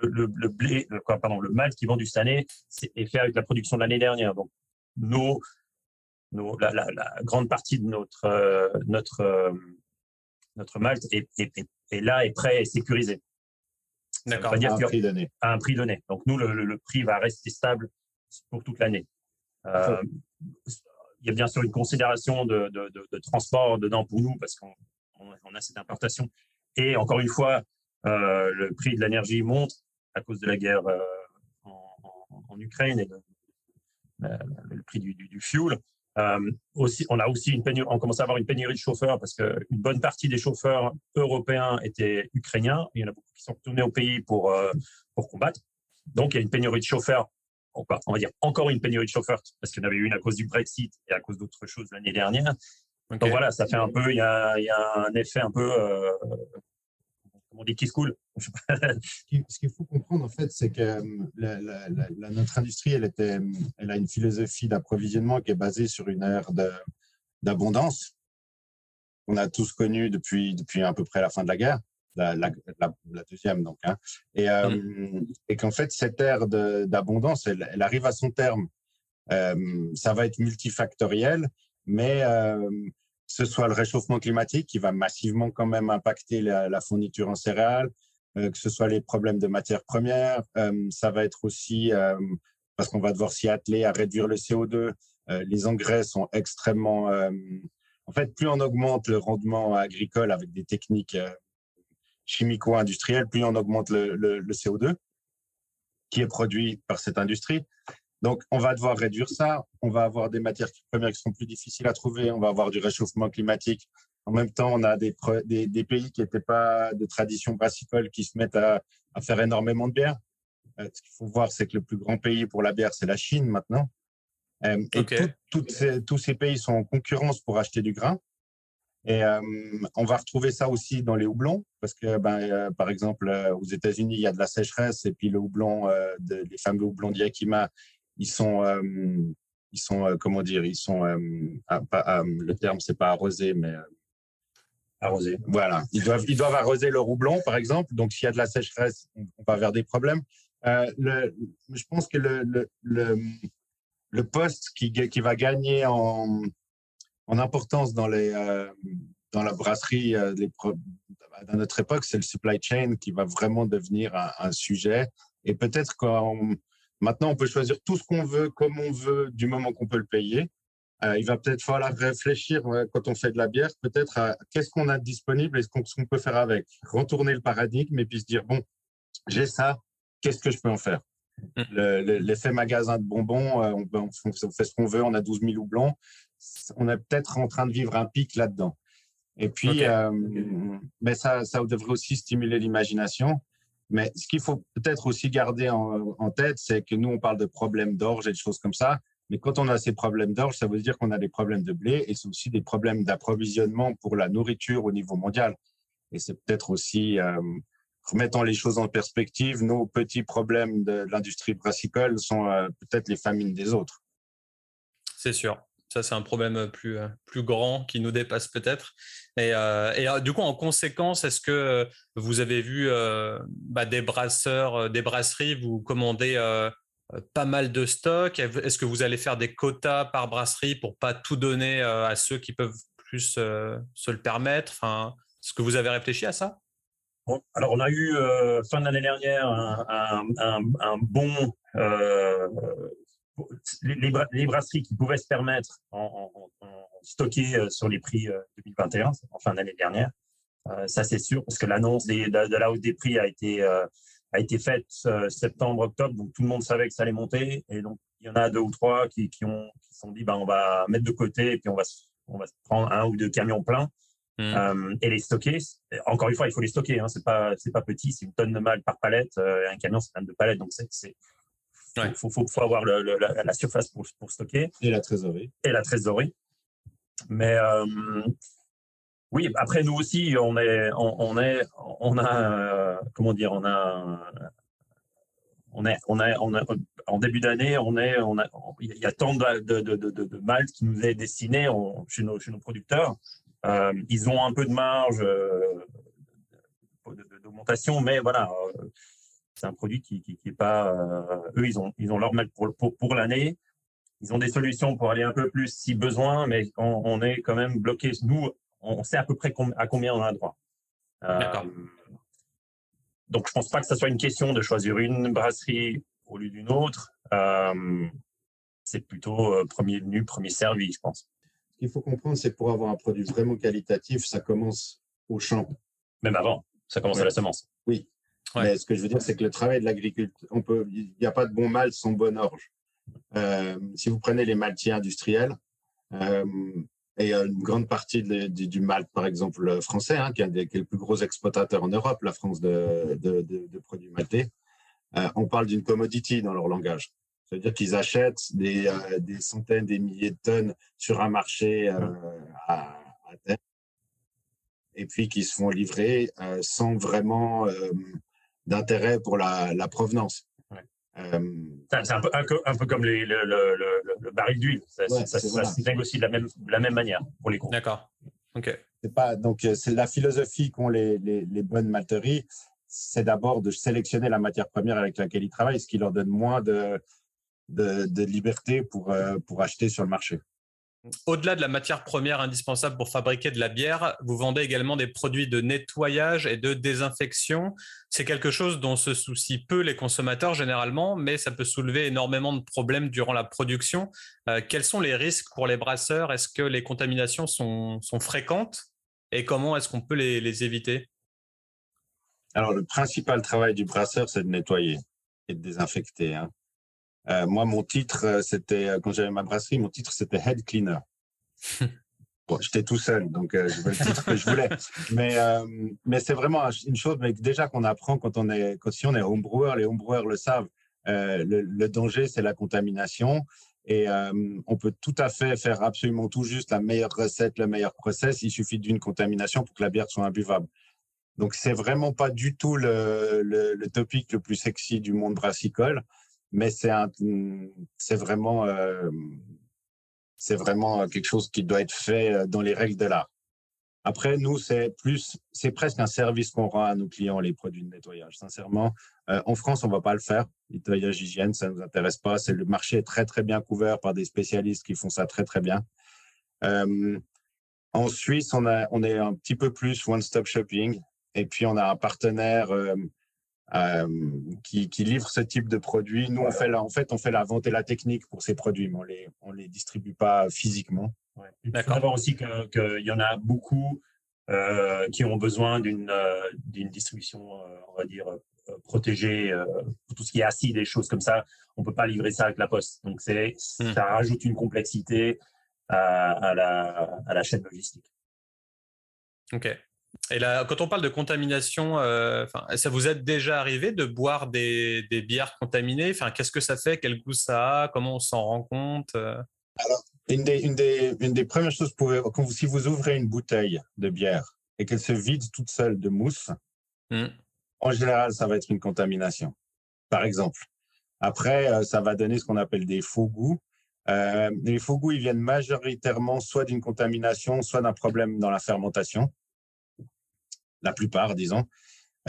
le, le, le, blé, quoi, pardon, le malt qui vendu cette année est fait avec la production de l'année dernière. Donc, nos, nos, la, la, la, grande partie de notre euh, notre euh, notre malt est, est, est, là, est prêt et sécurisé. D'accord. À un prix donné. À un prix donné. Donc nous, le, le prix va rester stable pour toute l'année. Euh, il y a bien sûr une considération de, transport dedans pour nous parce qu'on on a cette importation. Et encore une fois, euh, le prix de l'énergie monte à cause de la guerre euh, en, Ukraine et le prix du, fuel. Aussi, on a aussi une pénurie, on commence à avoir une pénurie de chauffeurs parce qu'une bonne partie des chauffeurs européens étaient ukrainiens. Il y en a beaucoup qui sont retournés au pays pour, pour combattre. Donc, il y a une pénurie de chauffeurs on va dire encore une pénurie de chauffeurs parce qu'il y en avait eu une à cause du Brexit et à cause d'autres choses l'année dernière. Okay. Donc voilà, ça fait un peu, il y a, il y a un effet un peu, euh, comment on dit, qui se coule. Ce qu'il faut comprendre en fait, c'est que euh, la, la, la, notre industrie, elle, était, elle a une philosophie d'approvisionnement qui est basée sur une ère d'abondance qu'on a tous connue depuis, depuis à peu près la fin de la guerre la, la, la, deuxième donc. Hein. Et, euh, mm. et qu'en fait, cette ère d'abondance, elle, elle, arrive à son terme. Euh, ça va être multifactoriel, mais euh, ce soit le réchauffement climatique qui va massivement quand même impacter la, la fourniture en céréales, euh, que ce soit les problèmes de matières premières, ça va être aussi parce qu'on va devoir s'y atteler à réduire le CO2. les engrais sont extrêmement en fait, plus on augmente le rendement agricole avec des techniques chimico-industriel, plus on augmente le, le, le, CO2 qui est produit par cette industrie. Donc, on va devoir réduire ça. On va avoir des matières premières qui sont plus difficiles à trouver. On va avoir du réchauffement climatique. En même temps, on a des, des, des pays qui n'étaient pas de tradition brassicole qui se mettent à, à faire énormément de bière. Euh, ce qu'il faut voir, c'est que le plus grand pays pour la bière, c'est la Chine maintenant. Euh, et okay. tout, ces, tous ces pays sont en concurrence pour acheter du grain. Et euh, on va retrouver ça aussi dans les houblons, parce que, ben, euh, par exemple, euh, aux États-Unis, il y a de la sécheresse, et puis le houblon, de, les fameux houblons d'Yakima, ils sont, ils sont, comment dire, ils sont, à, à, le terme, c'est pas arrosé, mais arrosé. Voilà, ils doivent, ils doivent arroser leur houblon, par exemple. Donc, s'il y a de la sécheresse, on, va vers des problèmes. le, je pense que le, le, le, le poste qui, qui va gagner en en importance euh, dans la brasserie euh, dans notre époque, c'est le supply chain qui va vraiment devenir un, sujet. Et peut-être qu'on maintenant on peut choisir tout ce qu'on veut, comme on veut, du moment qu'on peut le payer. Euh, il va peut-être falloir réfléchir quand on fait de la bière, peut-être à qu'est-ce qu'on a disponible et ce qu'on peut faire avec. Retourner le paradigme et puis se dire bon, j'ai ça, qu'est-ce que je peux en faire? Mm. L'effet magasin de bonbons, on, on, on fait ce qu'on veut, on a 12 000 houblons on est peut-être en train de vivre un pic là-dedans. Et puis, okay. euh, mais ça, ça devrait aussi stimuler l'imagination. Mais ce qu'il faut peut-être aussi garder en, en tête, c'est que nous, on parle de problèmes d'orge et de choses comme ça. Mais quand on a ces problèmes d'orge, ça veut dire qu'on a des problèmes de blé et c'est aussi des problèmes d'approvisionnement pour la nourriture au niveau mondial. Et c'est peut-être aussi euh, remettons les choses en perspective, nos petits problèmes de, l'industrie brassicole sont euh, peut-être les famines des autres. C'est sûr. Ça, c'est un problème plus, euh, plus grand qui nous dépasse peut-être. Et, et, du coup, en conséquence, est-ce que vous avez vu bah, des brasseurs, des brasseries vous commander pas mal de stocks Est-ce que vous allez faire des quotas par brasserie pour pas tout donner à ceux qui peuvent plus se le permettre? Enfin, Est-ce que vous avez réfléchi à ça? Alors, on a eu euh, fin de l'année dernière un, bon. Euh, les, brasseries qui pouvaient se permettre en, stocker euh, sur les prix 2021, en fin d'année dernière. ça, c'est sûr, parce que l'annonce de, la hausse des prix a été, a été faite septembre-octobre, donc tout le monde savait que ça allait monter. Et donc, il y en a deux ou trois qui, qui qui sont dit, ben, on va mettre de côté et puis on va, on va prendre un ou deux camions pleins Mmh. Euh, et les stocker, encore une fois, il faut les stocker. Hein, c'est pas c'est pas petit, c'est une tonne de mal par palette. Euh, un camion, c'est une tonne de palette, donc c'est il faut, faut, faut, avoir le, la, surface pour, pour, stocker. Et la trésorerie. Et la trésorerie. Mais euh, oui, après nous aussi, on est, on, est, on a, comment dire, on a, on est, on a, on a en début d'année, on est, on a, il y a tant de, de, de, de, de malt qui nous est destiné chez, nos, chez nos producteurs ils ont un peu de marge euh, d'augmentation, mais voilà, euh, c'est un produit qui, qui, est pas. eux, ils ont, ils ont leur mal pour, pour, l'année. Ils ont des solutions pour aller un peu plus si besoin, mais on, est quand même bloqué. Nous, on sait à peu près à combien on a droit. D'accord. donc, je pense pas que ce soit une question de choisir une brasserie au lieu d'une autre. c'est plutôt premier venu, premier servi, je pense qu'il faut comprendre, c'est pour avoir un produit vraiment qualitatif, ça commence au champ. Même avant, ça commence à la semence. Oui. Mais ce que je veux dire, c'est que le travail de l'agriculture, on peut, il n'y a pas de bon malt sans bonne orge. Euh, si vous prenez les maltiers industriels, euh, et une grande partie du malt, par exemple, français, hein, qui, est, le plus gros exportateur en Europe, la France de, de, produits maltais, euh, on parle d'une commodity dans leur langage. C'est-à-dire qu'ils achètent des, euh, des, centaines, des milliers de tonnes sur un marché euh, à, à, terre et puis qui se font livrer euh, sans vraiment d'intérêt pour la, la provenance. c'est un peu, un, peu, comme les, le, le, le, baril d'huile. Ça, ça, se négocie de la même, de la même manière pour les comptes. D'accord. Ok. C'est pas donc c'est la philosophie qu'ont les, les, les bonnes malteries, c'est d'abord de sélectionner la matière première avec laquelle ils travaillent, ce qui leur donne moins de, de, liberté pour, euh, pour acheter sur le marché. Au-delà de la matière première indispensable pour fabriquer de la bière, vous vendez également des produits de nettoyage et de désinfection. C'est quelque chose dont se soucient peu les consommateurs généralement, mais ça peut soulever énormément de problèmes durant la production. Euh, quels sont les risques pour les brasseurs? Est-ce que les contaminations sont, sont fréquentes? Et comment est-ce qu'on peut les, les éviter? Alors, le principal travail du brasseur, c'est de nettoyer et de désinfecter. Hein. Euh, moi, mon titre, euh, c'était, euh, quand j'avais ma brasserie, mon titre, c'était Head Cleaner. bon, j'étais tout seul, donc euh, je le titre que je voulais. Mais, mais c'est vraiment une chose mais déjà qu'on apprend quand on est, quand si on est homebrewer, les homebrewers le savent. Le, le, danger, c'est la contamination. Et on peut tout à fait faire absolument tout juste la meilleure recette, le meilleur process. Il suffit d'une contamination pour que la bière soit imbuvable. Donc, c'est vraiment pas du tout le, le, le topic le plus sexy du monde brassicole mais c'est c'est vraiment, euh, c'est vraiment quelque chose qui doit être fait euh, dans les règles de l'art. Après, nous, c'est plus, c'est presque un service qu'on rend à nos clients, les produits de nettoyage. Sincèrement, euh, en France, on va pas le faire. Nettoyage hygiène, ça nous intéresse pas. C'est le marché est très très bien couvert par des spécialistes qui font ça très très bien. En Suisse, on a, on est un petit peu plus one-stop shopping. Et puis, on a un partenaire qui, qui livrent ce type de produits. Nous, on fait la, en fait, on fait la vente et la technique pour ces produits, mais on les, on les distribue pas physiquement. Ouais. Il faut savoir aussi qu'il que y en a beaucoup euh, qui ont besoin d'une euh, d'une distribution, euh, on va dire, euh, protégée, pour tout ce qui est acide et choses comme ça. On peut pas livrer ça avec la poste. Donc, c'est, hmm. ça rajoute une complexité à, à, la, à la chaîne logistique. OK. Et là, quand on parle de contamination, euh, ça vous est déjà arrivé de boire des, des bières contaminées? Enfin, Qu'est-ce que ça fait? Quel goût ça a? Comment on s'en rend compte? Alors, une des, une, des, une des, premières choses, quand vous, si vous ouvrez une bouteille de bière et qu'elle se vide toute seule de mousse, mmh. En général, ça va être une contamination, par exemple. Après, euh, ça va donner ce qu'on appelle des faux goûts. Euh, les faux goûts, ils viennent majoritairement soit d'une contamination, soit d'un problème dans la fermentation. La plupart, disons.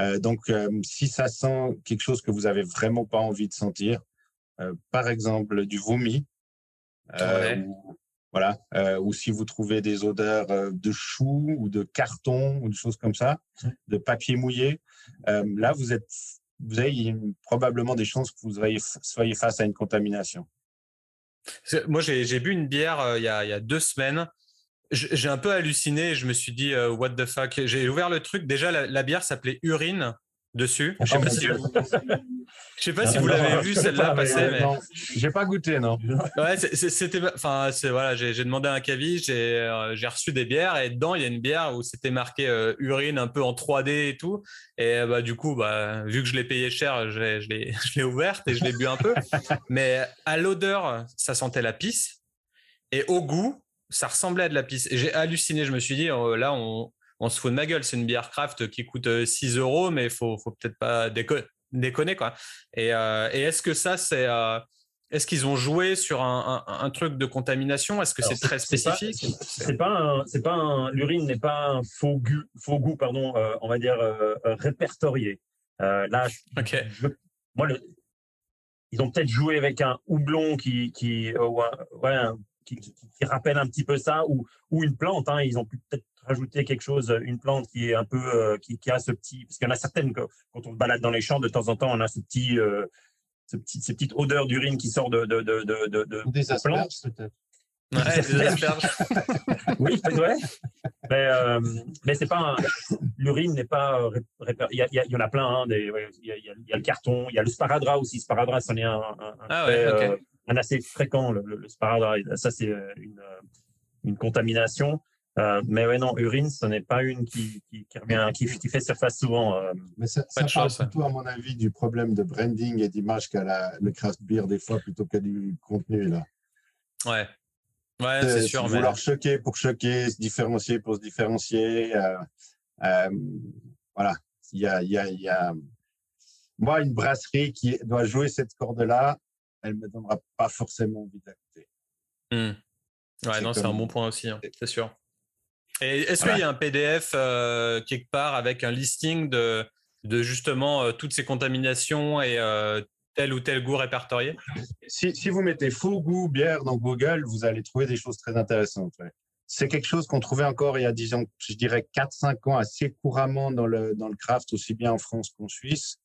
Euh, donc, euh, si ça sent quelque chose que vous avez vraiment pas envie de sentir, euh, par exemple du vomi, Ouais. voilà, ou si vous trouvez des odeurs de choux ou de carton ou des choses comme ça, de papier mouillé, là vous êtes, vous avez probablement des chances que vous soyez, soyez face à une contamination. Moi, j'ai bu une bière il y, a, il y a deux semaines j'ai un peu halluciné. Je me suis dit, what the fuck. J'ai ouvert le truc. Déjà, la, la bière s'appelait Urine dessus. Je sais pas si je sais pas si vous l'avez vu celle-là passer. Mais... J'ai pas goûté, non. Ouais, c'était, enfin, voilà, j'ai demandé un cavi, j'ai euh, reçu des bières et dedans il y a une bière où c'était marqué euh, urine un peu en 3D et tout. Et bah du coup, bah vu que je l'ai payé cher, je l'ai ouverte et je l'ai bu un peu. mais à l'odeur, ça sentait la pisse. Et au goût, ça ressemblait à de la pisse. J'ai halluciné. Je me suis dit, oh, là, on, on, se fout de ma gueule. C'est une bière craft qui coûte 6 euh, euros, mais il faut, faut peut-être pas déconner. quoi. Et, euh, et est-ce que ça, c'est. Euh, est-ce qu'ils ont joué sur un, un, un truc de contamination? Est-ce que c'est très spécifique? C'est pas, c'est pas, un, l'urine n'est pas un faux goût, faux goût pardon, euh, on va dire euh, répertorié. là, okay. je, moi, le, ils ont peut-être joué avec un houblon qui, qui ouais, un, qui, qui, qui, rappelle un petit peu ça, ou, ou une plante. Hein, ils ont pu peut-être rajouter quelque chose, une plante qui est un peu, euh, qui, qui, a ce petit, parce qu'il y en a certaines quand on se balade dans les champs, de temps en temps, on a ce petit, euh, ce petit, ces petites odeurs d'urine qui sort de, de, de, de, de des asperges peut-être. Ouais, des asperges. oui, ouais. Mais, euh, mais c'est pas l'urine n'est pas euh, il y, a, il y, en a plein hein, des, il, y a, il, y a, le carton il y a le sparadrap aussi sparadrap c'en est un, un, ah ouais, fait, okay. Euh, un assez fréquent, le, le sparadrap. Ça, c'est une, une, contamination. Euh, mais ouais, non, urine, ce n'est pas une qui, qui, qui revient, qui, qui, fait surface souvent. Euh, mais ça, ça parle plutôt, à mon avis, du problème de branding et d'image qu'a le craft beer des fois plutôt que du contenu. Là. Ouais. Ouais, c'est sûr. Mais... Vouloir choquer pour choquer, se différencier pour se différencier. Euh, euh, voilà. Il y a, il y, a, il y a, moi, une brasserie qui doit jouer cette corde-là, elle ne me donnera pas forcément envie d'écouter. Mmh. Ouais, non, c'est un bon point aussi, hein, c'est sûr. Et est-ce voilà. qu'il y a un PDF euh, quelque part avec un listing de, de justement euh, toutes ces contaminations et euh, tel ou tel goût répertorié? Si, si, vous mettez faux goût bière dans Google, vous allez trouver des choses très intéressantes. Ouais. C'est quelque chose qu'on trouvait encore il y a, disons, je dirais 4-5 ans assez couramment dans le, dans le craft, aussi bien en France qu'en Suisse.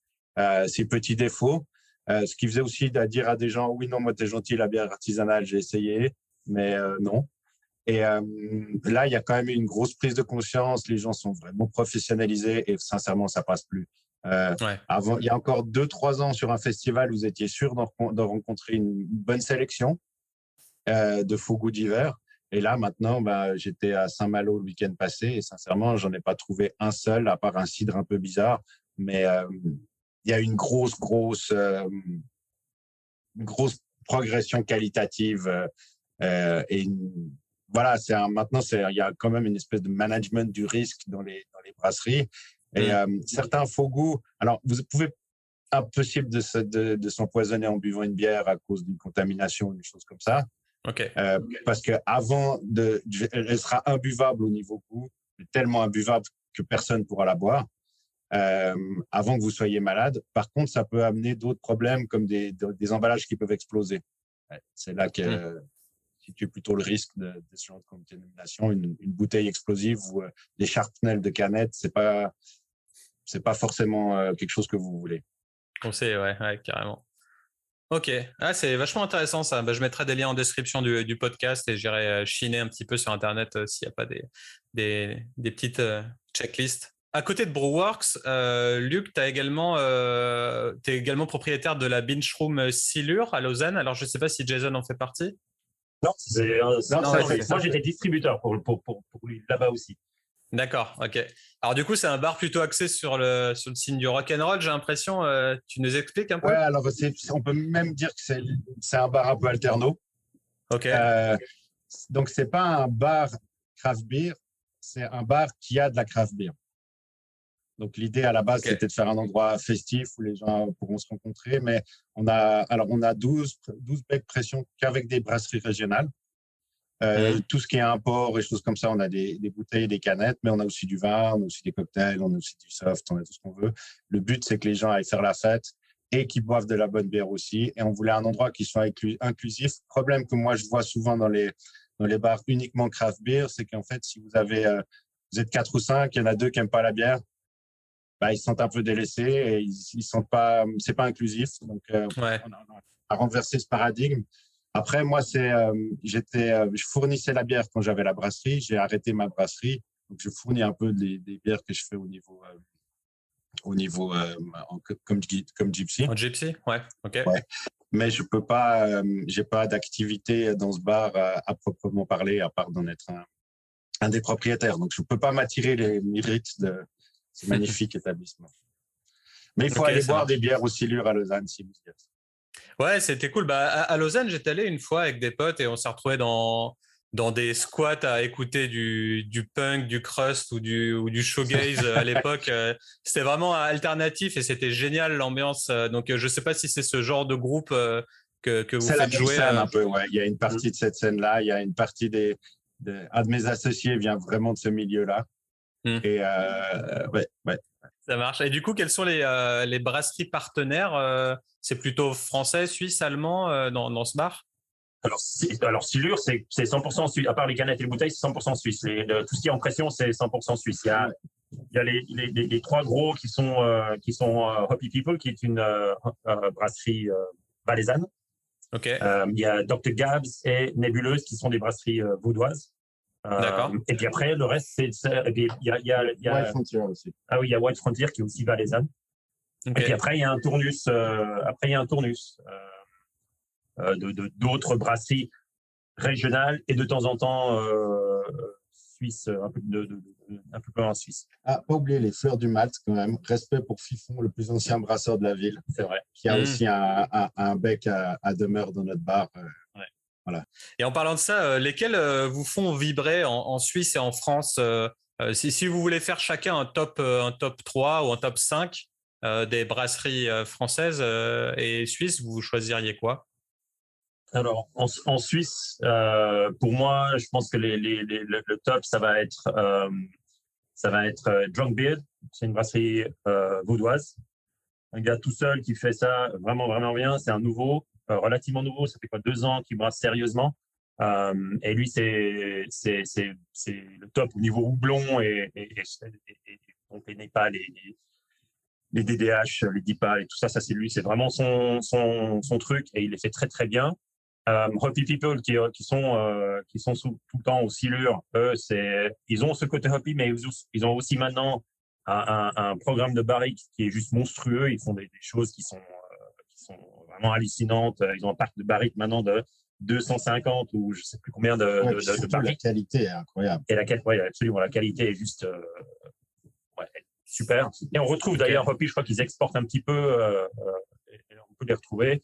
ces petits défauts. Euh, ce qui faisait aussi dire à des gens oui non moi t'es gentil la bière artisanale j'ai essayé mais euh, non. Et euh, là il y a quand même une grosse prise de conscience les gens sont vraiment professionnalisés et sincèrement ça passe plus. Ouais. avant il y a encore deux trois ans sur un festival vous étiez sûr de rencontrer une bonne sélection de faux goûts d'hiver et là maintenant bah, j'étais à Saint-Malo le week-end passé et sincèrement j'en ai pas trouvé un seul à part un cidre un peu bizarre. Mais il y a une grosse, grosse, euh, une grosse progression qualitative. Euh, et une, voilà, c'est maintenant, il y a quand même une espèce de management du risque dans les, dans les brasseries. Et mmh. euh, certains faux goûts. Alors, vous pouvez impossible de, de, de s'empoisonner en buvant une bière à cause d'une contamination ou une chose comme ça. Okay. Euh, parce que avant de, elle sera imbuvable au niveau goût, tellement imbuvable que personne pourra la boire euh, avant que vous soyez malade. Par contre, ça peut amener d'autres problèmes comme des, des, emballages qui peuvent exploser. C'est là que situe plutôt le risque de, de ce genre de contamination. Une, une, bouteille explosive ou euh, des charpenelles de canettes, c'est pas c'est pas forcément euh, quelque chose que vous voulez. On sait, ouais, ouais carrément. Ok, ah, c'est vachement intéressant ça. Bah, je mettrai des liens en description du, du podcast et j'irai euh, chiner un petit peu sur Internet euh, s'il n'y a pas des, des, des petites euh, checklists. À côté de Brewworks, euh, Luc, tu également, es également propriétaire de la Binge Room Silure à Lausanne. Alors, je ne sais pas si Jason en fait partie. Non, euh, non, non moi j'étais distributeur pour, pour, pour, pour lui là-bas aussi. D'accord, ok. Alors du coup, c'est un bar plutôt axé sur le, sur le signe du rock and roll, j'ai l'impression. Euh, tu nous expliques un peu? Ouais, alors on peut même dire que c'est un bar un peu alterno. Ok. Euh, donc c'est pas un bar craft beer, c'est un bar qui a de la craft beer. Donc l'idée à la base, c'était de faire un endroit festif où les gens pourront se rencontrer. Mais on a, alors on a 12, 12 becs pression qu'avec des brasseries régionales. Euh, mmh. Tout ce qui est import et choses comme ça, on a des, des, bouteilles, des canettes, mais on a aussi du vin, on a aussi des cocktails, on a aussi du soft, on a tout ce qu'on veut. Le but, c'est que les gens aillent faire la fête et qu'ils boivent de la bonne bière aussi. Et on voulait un endroit qui soit inclusif. Problème que moi, je vois souvent dans les, dans les bars uniquement craft beer, c'est qu'en fait, si vous avez, euh, vous êtes quatre ou cinq, il y en a deux qui n'aiment pas la bière, bah, ils sentent un peu délaissés et ils, ils pas, c'est pas inclusif. Donc, euh, on, a, renversé ce paradigme. Après, moi, c'est, euh, j'étais, euh, je fournissais la bière quand j'avais la brasserie. J'ai arrêté ma brasserie, donc je fournis un peu des, des bières que je fais au niveau, au niveau comme comme gypsy. En gypsy, ouais, ok. Ouais. Mais je peux pas, j'ai pas d'activité dans ce bar à, proprement parler, à part d'en être un, un des propriétaires. Donc, je peux pas m'attirer les mérites de, c'est magnifique établissement. Mais il faut aller boire des bières au Silure à Lausanne si vous y êtes. Ouais, c'était cool. Bah, à, Lausanne, j'étais allé une fois avec des potes et on s'est retrouvés dans, dans des squats à écouter du, du punk, du crust ou du, ou du shoegaze à l'époque. Euh, c'était vraiment alternatif et c'était génial l'ambiance. Euh, donc, je ne sais pas si c'est ce genre de groupe euh, que, que vous faites jouer. Scène, un peu, ouais. Il y a une partie de cette scène-là. Il y a une partie des. De, un de mes associés vient vraiment de ce milieu-là. Mmh. Et euh, ouais, ouais. Ça marche. Et du coup, quelles sont les, euh, les brasseries partenaires euh, C'est plutôt français, suisse, allemand dans, dans, ce bar? Alors, alors Silure, c'est 100% suisse. À part les canettes et les bouteilles, c'est 100% suisse. tout ce qui est en pression, c'est 100% suisse. Il y a, il y a les, les, les, trois gros qui sont, qui sont Hoppy People, qui est une brasserie valaisanne. Okay. il y a Dr. Gabs et Nébuleuse, qui sont des brasseries vaudoises. D'accord. Euh, et puis après, le reste, c'est. Il y a, y a, y a, White Frontier aussi. Ah oui, il y a White Frontier qui est aussi valaisanne. Et puis après, il y a un tournus. Euh, après, il y a un tournus euh, de d'autres brasseries régionales et de temps en temps suisse, un peu, de, de, un peu plus en Suisse. Ah, pas oublier les fleurs du Malte quand même. Respect pour Fifon, le plus ancien brasseur de la ville. C'est vrai. Qui a mmh. aussi un, un, un, bec à, à, demeure dans notre bar. Et en parlant de ça, euh, lesquels euh, vous font vibrer en, Suisse et en France euh, si, si, vous voulez faire chacun un top, un top 3 ou un top 5 des brasseries françaises et suisses, vous choisiriez quoi? Alors, en, en Suisse, pour moi, je pense que les, les, le, top, ça va être, ça va être Drunk Beard. C'est une brasserie vaudoise. Un gars tout seul qui fait ça vraiment, vraiment bien. C'est un nouveau. Euh, relativement nouveau, ça fait quoi deux ans qu'il brasse sérieusement. Euh, et lui, c'est le top au niveau houblon et, et, et, et donc les les, DDH, les DIPA et tout ça, ça c'est lui, c'est vraiment son, son, son truc et il les fait très très bien. Euh, Hoppy People qui, qui sont euh, qui sont tout le temps au silure, eux ils ont ce côté Hoppy, mais ils, ont aussi maintenant un, programme de barrique qui est juste monstrueux. Ils font des, choses qui sont vraiment hallucinante. Euh, ils ont un parc de barriques maintenant de 250 ou je sais plus combien de, ouais, de, de, barriques. La qualité est incroyable. Et la qualité, ouais, absolument, la qualité est juste euh, ouais, super. Et on retrouve d'ailleurs, je crois qu'ils exportent un petit peu, euh, et on peut les retrouver.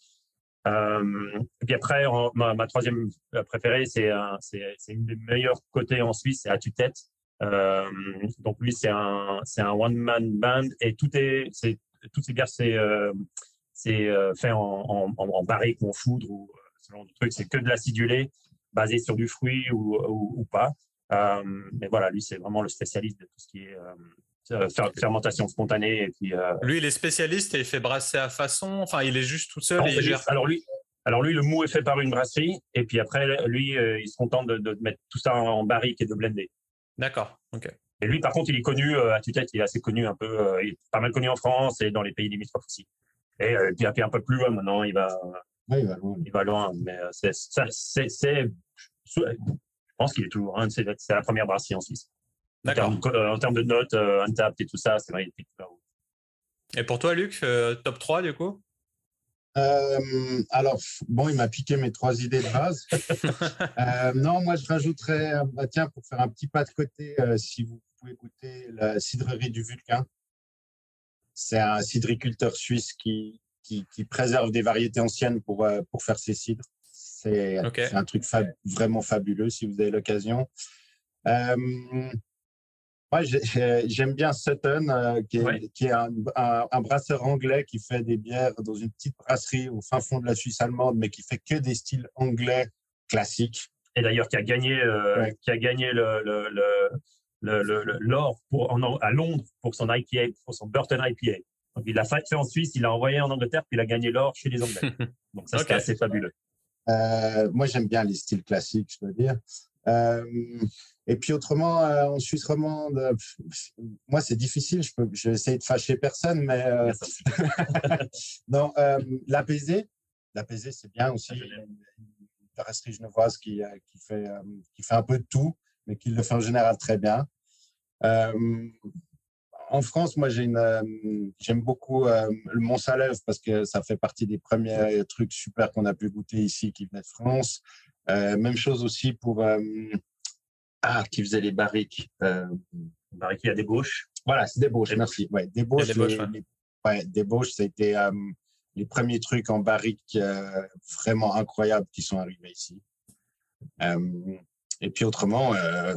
Euh, et puis après, ma, ma, troisième préférée, c'est c'est une des meilleures côtés en Suisse, c'est à tue-tête. Euh, donc lui, c'est un, c'est un one-man band et tout est, c'est, toutes ces bières, c'est, c'est euh, fait en, en, en, barrique ou en foudre ou euh, ce genre de truc. C'est que de l'acidulé basé sur du fruit ou, ou, pas. Euh, mais voilà, lui, c'est vraiment le spécialiste de tout ce qui est fermentation spontanée. Et puis, lui, il est spécialiste et il fait brasser à façon. Enfin, il est juste tout seul. et il gère... Alors lui, alors lui, le mou est fait par une brasserie, et puis après, lui, il se contente de, de, mettre tout ça en, barrique et de blender. D'accord. Ok. Et lui, par contre, il est connu à tue-tête, il est assez connu, un peu, il est pas mal connu en France et dans les pays limitrophes aussi. Et euh, puis, un peu plus loin maintenant, il va, il va loin. Il va loin. Mais euh, c'est, c'est, c'est, je pense qu'il est toujours, hein, c'est, c'est la première brasserie en Suisse. D'accord. En, termes, en termes de notes, euh, Untapped et tout ça, c'est vrai, il est haut. Et pour toi, Luc, euh, top 3 du coup? Euh, alors, bon, il m'a piqué mes trois idées de base. euh, non, moi, je rajouterais, bah, tiens, pour faire un petit pas de côté, euh, si vous pouvez goûter la cidrerie du Vulcain. C'est un cidriculteur suisse qui, qui, qui, préserve des variétés anciennes pour, euh, pour faire ses cidres. C'est okay. un truc fab, vraiment fabuleux si vous avez l'occasion. Euh, Moi, j'aime bien Sutton, euh, qui est, un, brasseur anglais qui fait des bières dans une petite brasserie au fin fond de la Suisse allemande, mais qui fait que des styles anglais classiques. Et d'ailleurs, qui a gagné, euh, qui a gagné le, l'or à Londres pour son IPA, pour son Burton IPA. Donc, il l'a fait en Suisse, il l'a envoyé en Angleterre, puis il a gagné l'or chez les Anglais. Donc, ça, c'est assez fabuleux. Euh, moi, j'aime bien les styles classiques, je veux dire. Euh, et puis autrement, euh, en Suisse romande, moi c'est difficile, je, peux, je vais essayer de fâcher personne, mais euh, non, l'APZ, l'APZ c'est bien aussi, une brasserie genevoise qui, qui, fait, qui fait un peu de tout, mais qui le fait en général très bien. en France, moi j'aime beaucoup le Mont Salève parce que ça fait partie des premiers trucs super qu'on a pu goûter ici qui venaient de France. même chose aussi pour ah, qui faisait les barriques. Euh, barriques à débauche. Voilà, c'est débauche, merci. Ouais, débauche, débauche, ouais. débauche, ça a été euh, les premiers trucs en barrique euh, vraiment incroyables qui sont arrivés ici. Et puis autrement, euh,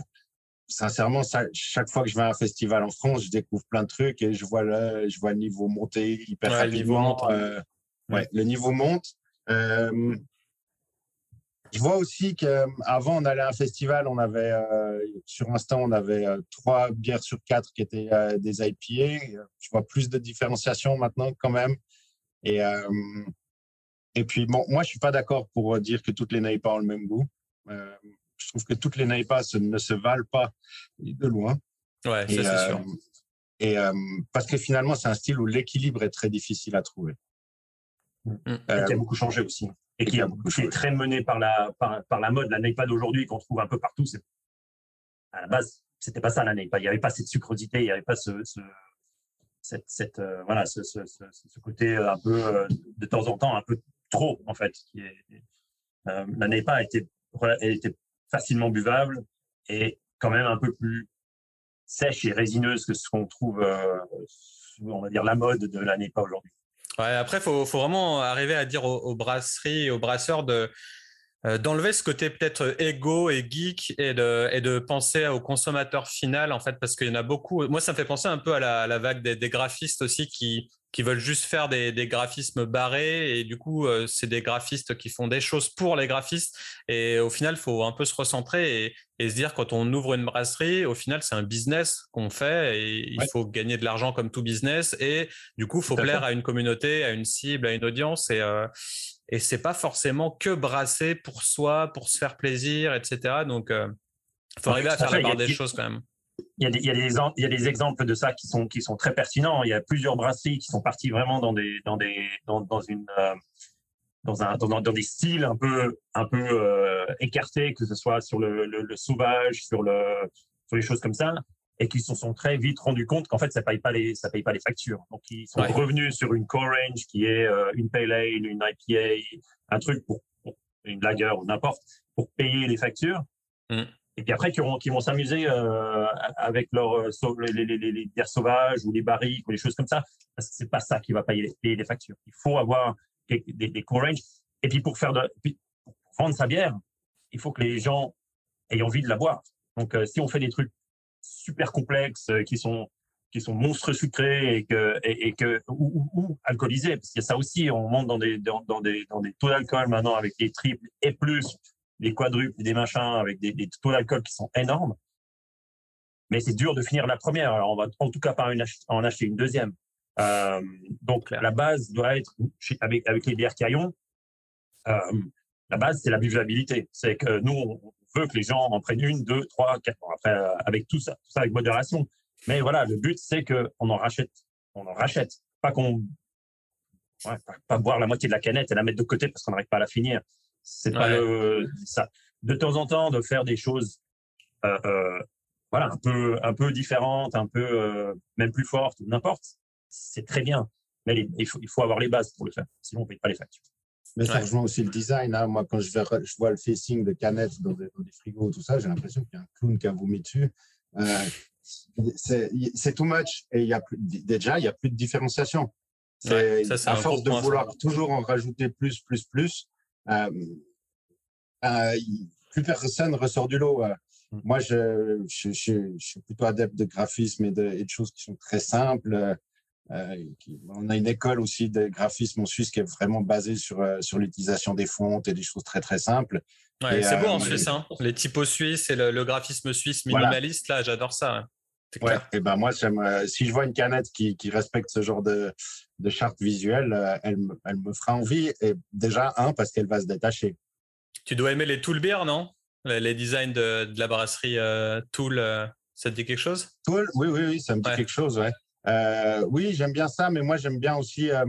sincèrement, ça, chaque fois que je vais à un festival en France, je découvre plein de trucs et je vois le, je vois le niveau monter hyper rapidement. Le niveau monte. Euh, ouais, le niveau monte. Euh, je vois aussi qu'avant, on allait à un festival, on avait, euh, sur Instant, on avait trois bières sur quatre qui étaient des IPA. Je vois plus de différenciation maintenant quand même. Et, et puis, bon, moi, je suis pas d'accord pour dire que toutes les NAIPA ont le même goût. Je trouve que toutes les NAIPA ne se valent pas de loin. Ouais, ça c'est sûr. Et parce que finalement, c'est un style où l'équilibre est très difficile à trouver. Mmh. et qui a beaucoup changé aussi et qui, est très mené par la, par, la mode. La NAIPA d'aujourd'hui qu'on trouve un peu partout, c'est à la base, c'était pas ça la NAIPA. Il n'y avait pas cette sucrosité, il n'y avait pas ce, cette, cette euh, voilà, ce, ce, ce, côté un peu euh, de temps en temps un peu trop en fait. Qui est, euh, la NAIPA était, était facilement buvable et quand même un peu plus sèche et résineuse que ce qu'on trouve, on va dire, la mode de la NAIPA aujourd'hui. Après, faut, faut, vraiment arriver à dire aux, brasseries et aux brasseurs de euh, d'enlever ce côté peut-être égo et geek et de, et de penser au consommateur final, en fait, parce qu'il y en a beaucoup. Moi, ça me fait penser un peu à la, vague des, graphistes aussi qui, qui veulent juste faire des, des graphismes barrés et du coup, euh, c'est des graphistes qui font des choses pour les graphistes. Et au final, faut un peu se recentrer et, et, se dire quand on ouvre une brasserie, au final, c'est un business qu'on fait et il faut gagner de l'argent comme tout business. Et du coup, faut plaire à une communauté, à une cible, à une audience. Et, euh, et c'est pas forcément que brasser pour soi, pour se faire plaisir, etc. Donc, euh, faut arriver à faire la part des choses quand même. Il y, a des, il, y a des, il y, a des, exemples de ça qui sont, qui sont très pertinents. Il y a plusieurs brasseries qui sont parties vraiment dans des, dans des, dans, dans une, euh, dans, un, dans, dans, des styles un peu, un peu euh, écartés, que ce soit sur le, le, le, sauvage, sur le, sur les choses comme ça et qui se sont très vite rendus compte qu'en fait, ça paye pas les, ça paye pas les factures. Donc, ils sont revenus sur une core range qui est euh, une pale ale, une IPA, un truc pour, une lager ou n'importe, pour payer les factures. Mm. Et puis après, qui vont, s'amuser euh, avec leur, euh, les, bières sauvages ou les barriques ou les choses comme ça, parce que c'est pas ça qui va payer, payer les factures. Il faut avoir des, des. Et puis pour faire vendre sa bière, il faut que les gens aient envie de la boire. Donc, si on fait des trucs super complexes euh, qui sont qui sont monstres sucrés et que et, que ou, ou, alcoolisés parce qu'il y a ça aussi on monte dans des dans, des dans des taux d'alcool maintenant avec des triples et plus des quadruples des machins avec des, des taux d'alcool qui sont énormes mais c'est dur de finir la première Alors on va en tout cas pas en acheter une deuxième euh, donc la base doit être avec avec les bières Caillon euh, la base c'est la buvabilité c'est que nous on, veut que les gens en prennent une, deux, trois, quatre. après, euh, avec tout ça, tout ça avec modération. Mais voilà, le but, c'est qu'on en rachète. On en rachète. Pas qu'on. Ouais, pas, boire la moitié de la canette et la mettre de côté parce qu'on n'arrive pas à la finir. C'est pas le, ça. De temps en temps, de faire des choses, euh, euh, voilà, un peu, un peu différentes, un peu, euh, même plus fortes, n'importe. C'est très bien. Mais il, faut, il faut avoir les bases pour le faire. Sinon, on ne paye pas les factures. Mais ça rejoint aussi le design. Hein. Moi, quand je, vais, je vois le facing de canettes dans des, dans des frigos, tout ça, j'ai l'impression qu'il y a un clown qui a vomi dessus. Euh, c'est too much. Et il y a plus, déjà, il n'y a plus de différenciation. C'est à force de vouloir toujours en rajouter plus, plus, plus. Euh, euh, plus personne ressort du lot. Euh. Mm. Moi, je, je, suis plutôt adepte de graphisme et de, et de choses qui sont très simples. Euh, on a une école aussi de graphisme en Suisse qui est vraiment basée sur, sur l'utilisation des fontes et des choses très très simples. c'est beau en Suisse, hein les typos suisses et le, graphisme suisse minimaliste, là, j'adore ça. Ouais, et ben moi, si je vois une canette qui, qui respecte ce genre de, de charte visuelle, elle, elle, me fera envie. Et déjà, un, parce qu'elle va se détacher. Tu dois aimer les tool beer, non? Les, designs de, de, la brasserie Tool, ça te dit quelque chose? Tool, oui, oui, oui, ça me dit quelque chose, ouais. Euh, oui, j'aime bien ça, mais moi, j'aime bien aussi. Euh,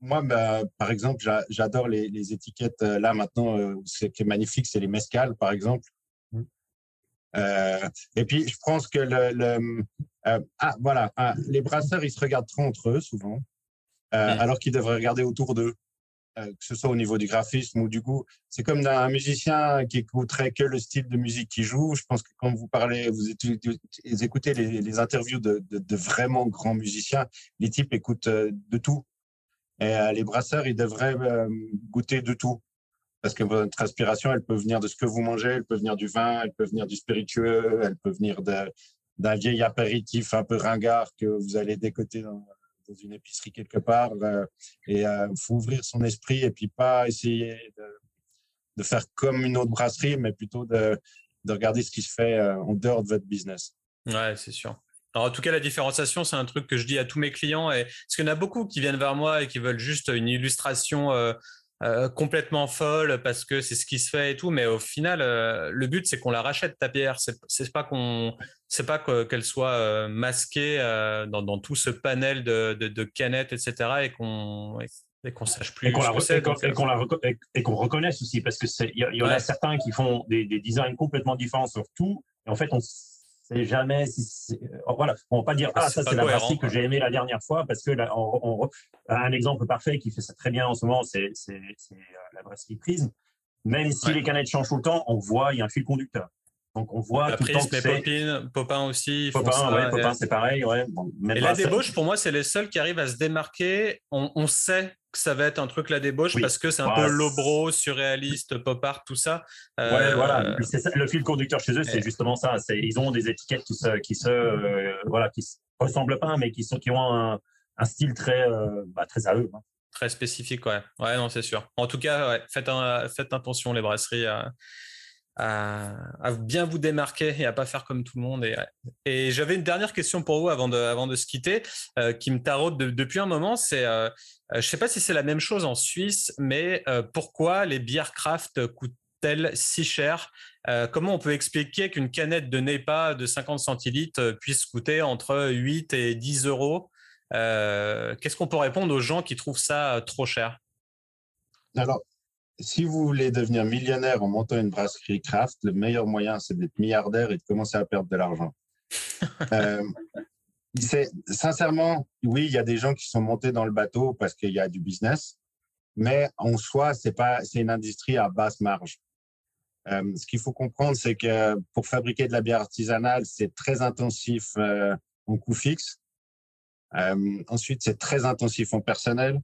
moi, bah, par exemple, j'adore les, étiquettes. Euh, là, maintenant, ce qui est magnifique, c'est les mescales, par exemple. Mmh. et puis, je pense que le. ah, voilà. Ah, les brasseurs, ils se regardent trop entre eux, souvent, mmh. alors qu'ils devraient regarder autour d'eux. Euh, que ce soit au niveau du graphisme ou du goût. C'est comme un musicien qui écouterait que le style de musique qu'il joue. Je pense que quand vous parlez, vous écoutez les, interviews de, vraiment grands musiciens, les types écoutent euh, de tout. Et euh, les brasseurs, ils devraient goûter de tout. Parce que votre inspiration, elle peut venir de ce que vous mangez, elle peut venir du vin, elle peut venir du spiritueux, elle peut venir d'un vieil apéritif un peu ringard que vous allez décoter dans, une épicerie quelque part. Euh, et euh, faut ouvrir son esprit et puis pas essayer de, faire comme une autre brasserie, mais plutôt de, de regarder ce qui se fait euh, en dehors de votre business. Ouais, c'est sûr. En tout cas, la différenciation, c'est un truc que je dis à tous mes clients. Parce qu'il y en a beaucoup qui viennent vers moi et qui veulent juste une illustration euh, complètement folle parce que c'est ce qui se fait et tout, mais au final, euh, le but c'est qu'on la rachète ta bière. C'est pas qu'on, c'est pas qu'elle soit euh, masquée dans, tout ce panel de, canettes, etc. et qu'on et qu'on sache plus. Et qu'on reconnaisse aussi, parce que il y, en a certains qui font des, des, designs complètement différents sur tout. Et en fait, on c'est jamais si euh, voilà. On va pas dire ah ça c'est la brasserie que j'ai aimé la dernière fois parce que là, on, un exemple parfait qui fait ça très bien en ce moment c'est c'est euh, la brasserie Prisme même si les canettes changent tout le temps on voit il y a un fil conducteur donc on voit tout le temps Popin, Popin aussi. Popin, ouais, Popin c'est pareil. Ouais. et la débauche, pour moi, c'est les seuls qui arrivent à se démarquer. On, on, sait que ça va être un truc la débauche parce que c'est un peu lobro, surréaliste, pop art, tout ça. Euh, voilà. le fil conducteur chez eux, c'est justement ça. Ils ont des étiquettes qui se, qui se, euh, voilà, qui se ressemblent pas, mais qui sont, qui ont un, un style très, euh, bah, très à eux. Hein. Très spécifique, ouais. Ouais, non, c'est sûr. En tout cas, ouais, faites, un, faites attention les brasseries à, bien vous démarquer et à pas faire comme tout le monde. Et, j'avais une dernière question pour vous avant de, avant de se quitter, euh, qui me taraude depuis un moment. C'est, euh, euh, je sais pas si c'est la même chose en Suisse, mais pourquoi les bières craft coûtent-elles si cher? Comment on peut expliquer qu'une canette de NEPA de 50 centilitres puisse coûter entre 8 et 10 euros? Qu'est-ce qu'on peut répondre aux gens qui trouvent ça trop cher? Alors, si vous voulez devenir millionnaire en montant une brasserie craft, le meilleur moyen, c'est d'être milliardaire et de commencer à perdre de l'argent. euh, sincèrement, oui, il y a des gens qui sont montés dans le bateau parce qu'il y a du business, mais en soi, c'est pas, c'est une industrie à basse marge. Euh, ce qu'il faut comprendre, c'est que pour fabriquer de la bière artisanale, c'est très intensif euh, en coût fixe. Ensuite, c'est très intensif en personnel.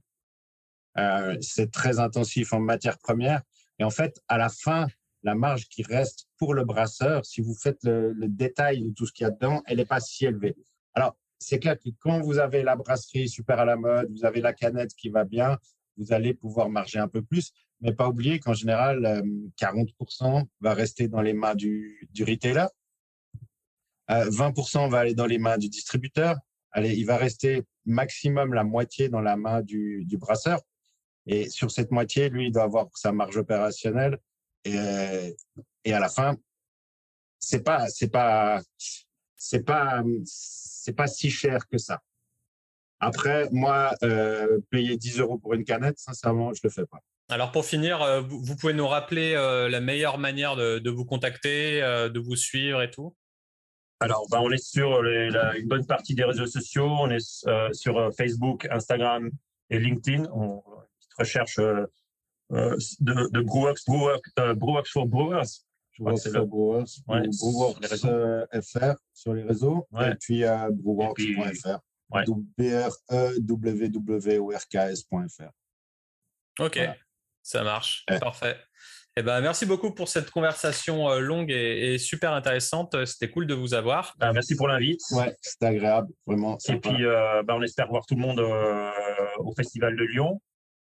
Euh, c'est très intensif en matière première. Et en fait, à la fin, la marge qui reste pour le brasseur, si vous faites le, détail de tout ce qu'il y a dedans, elle n'est pas si élevée. Alors, c'est clair que quand vous avez la brasserie super à la mode, vous avez la canette qui va bien, vous allez pouvoir marger un peu plus. Mais pas oublier qu'en général, 40% euh, va rester dans les mains du, du retailer. 20% euh, va aller dans les mains du distributeur. Allez, il va rester maximum la moitié dans la main du, du brasseur. Et sur cette moitié, lui, il doit avoir sa marge opérationnelle. Et, et à la fin, c'est pas, c'est pas, c'est pas, c'est pas si cher que ça. Après, moi, euh, payer 10 euros pour une canette, sincèrement, je le fais pas. Alors pour finir, euh, vous pouvez nous rappeler euh, la meilleure manière de, vous contacter, de vous suivre et tout? Alors, ben, on est sur une bonne partie des réseaux sociaux. On est sur Facebook, Instagram et LinkedIn. On, recherche euh, euh, de, de Brewworks, Brewworks, euh, Brewworks for Brewers. Je crois que c'est Brewworks, ouais, Brewworks FR sur les réseaux, ouais. et puis euh, brewworks.fr. Ouais. B-R-E-W-W-O-R-K-S.fr. Ok, voilà. ça marche, parfait. Eh ben, merci beaucoup pour cette conversation euh, longue et, super intéressante. C'était cool de vous avoir. Bah, merci pour l'invite. Ouais, c'était agréable, vraiment. Et puis, euh, bah, on espère voir tout le monde euh, au Festival de Lyon.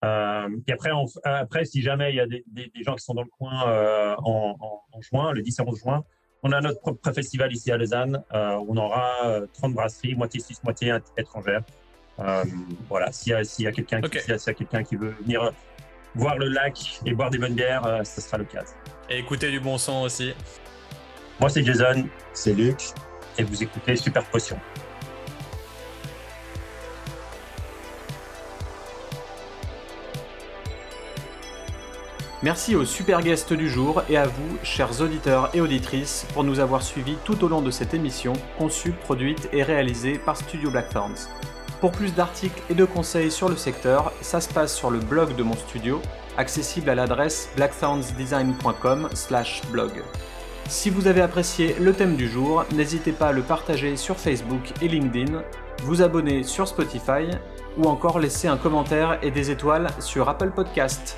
Et après, après, si jamais il y a des, gens qui sont dans le coin en, juin, le 10 et 11 juin, on a notre propre festival ici à Lausanne où on aura 30 brasseries, moitié suisse, moitié étrangère. voilà, s'il y a, quelqu'un qui, quelqu'un qui veut venir voir le lac et boire des bonnes bières, euh, ce sera l'occasion. Et écouter du bon son aussi. Moi, c'est Jason. C'est Luc. Et vous écoutez Super Potion. Merci aux super guests du jour et à vous, chers auditeurs et auditrices, pour nous avoir suivis tout au long de cette émission, conçue, produite et réalisée par Studio Blackthorns. Pour plus d'articles et de conseils sur le secteur, ça se passe sur le blog de mon studio, accessible à l'adresse blackthornsdesign.com/blog. Si vous avez apprécié le thème du jour, n'hésitez pas à le partager sur Facebook et LinkedIn, vous abonner sur Spotify ou encore laisser un commentaire et des étoiles sur Apple Podcast.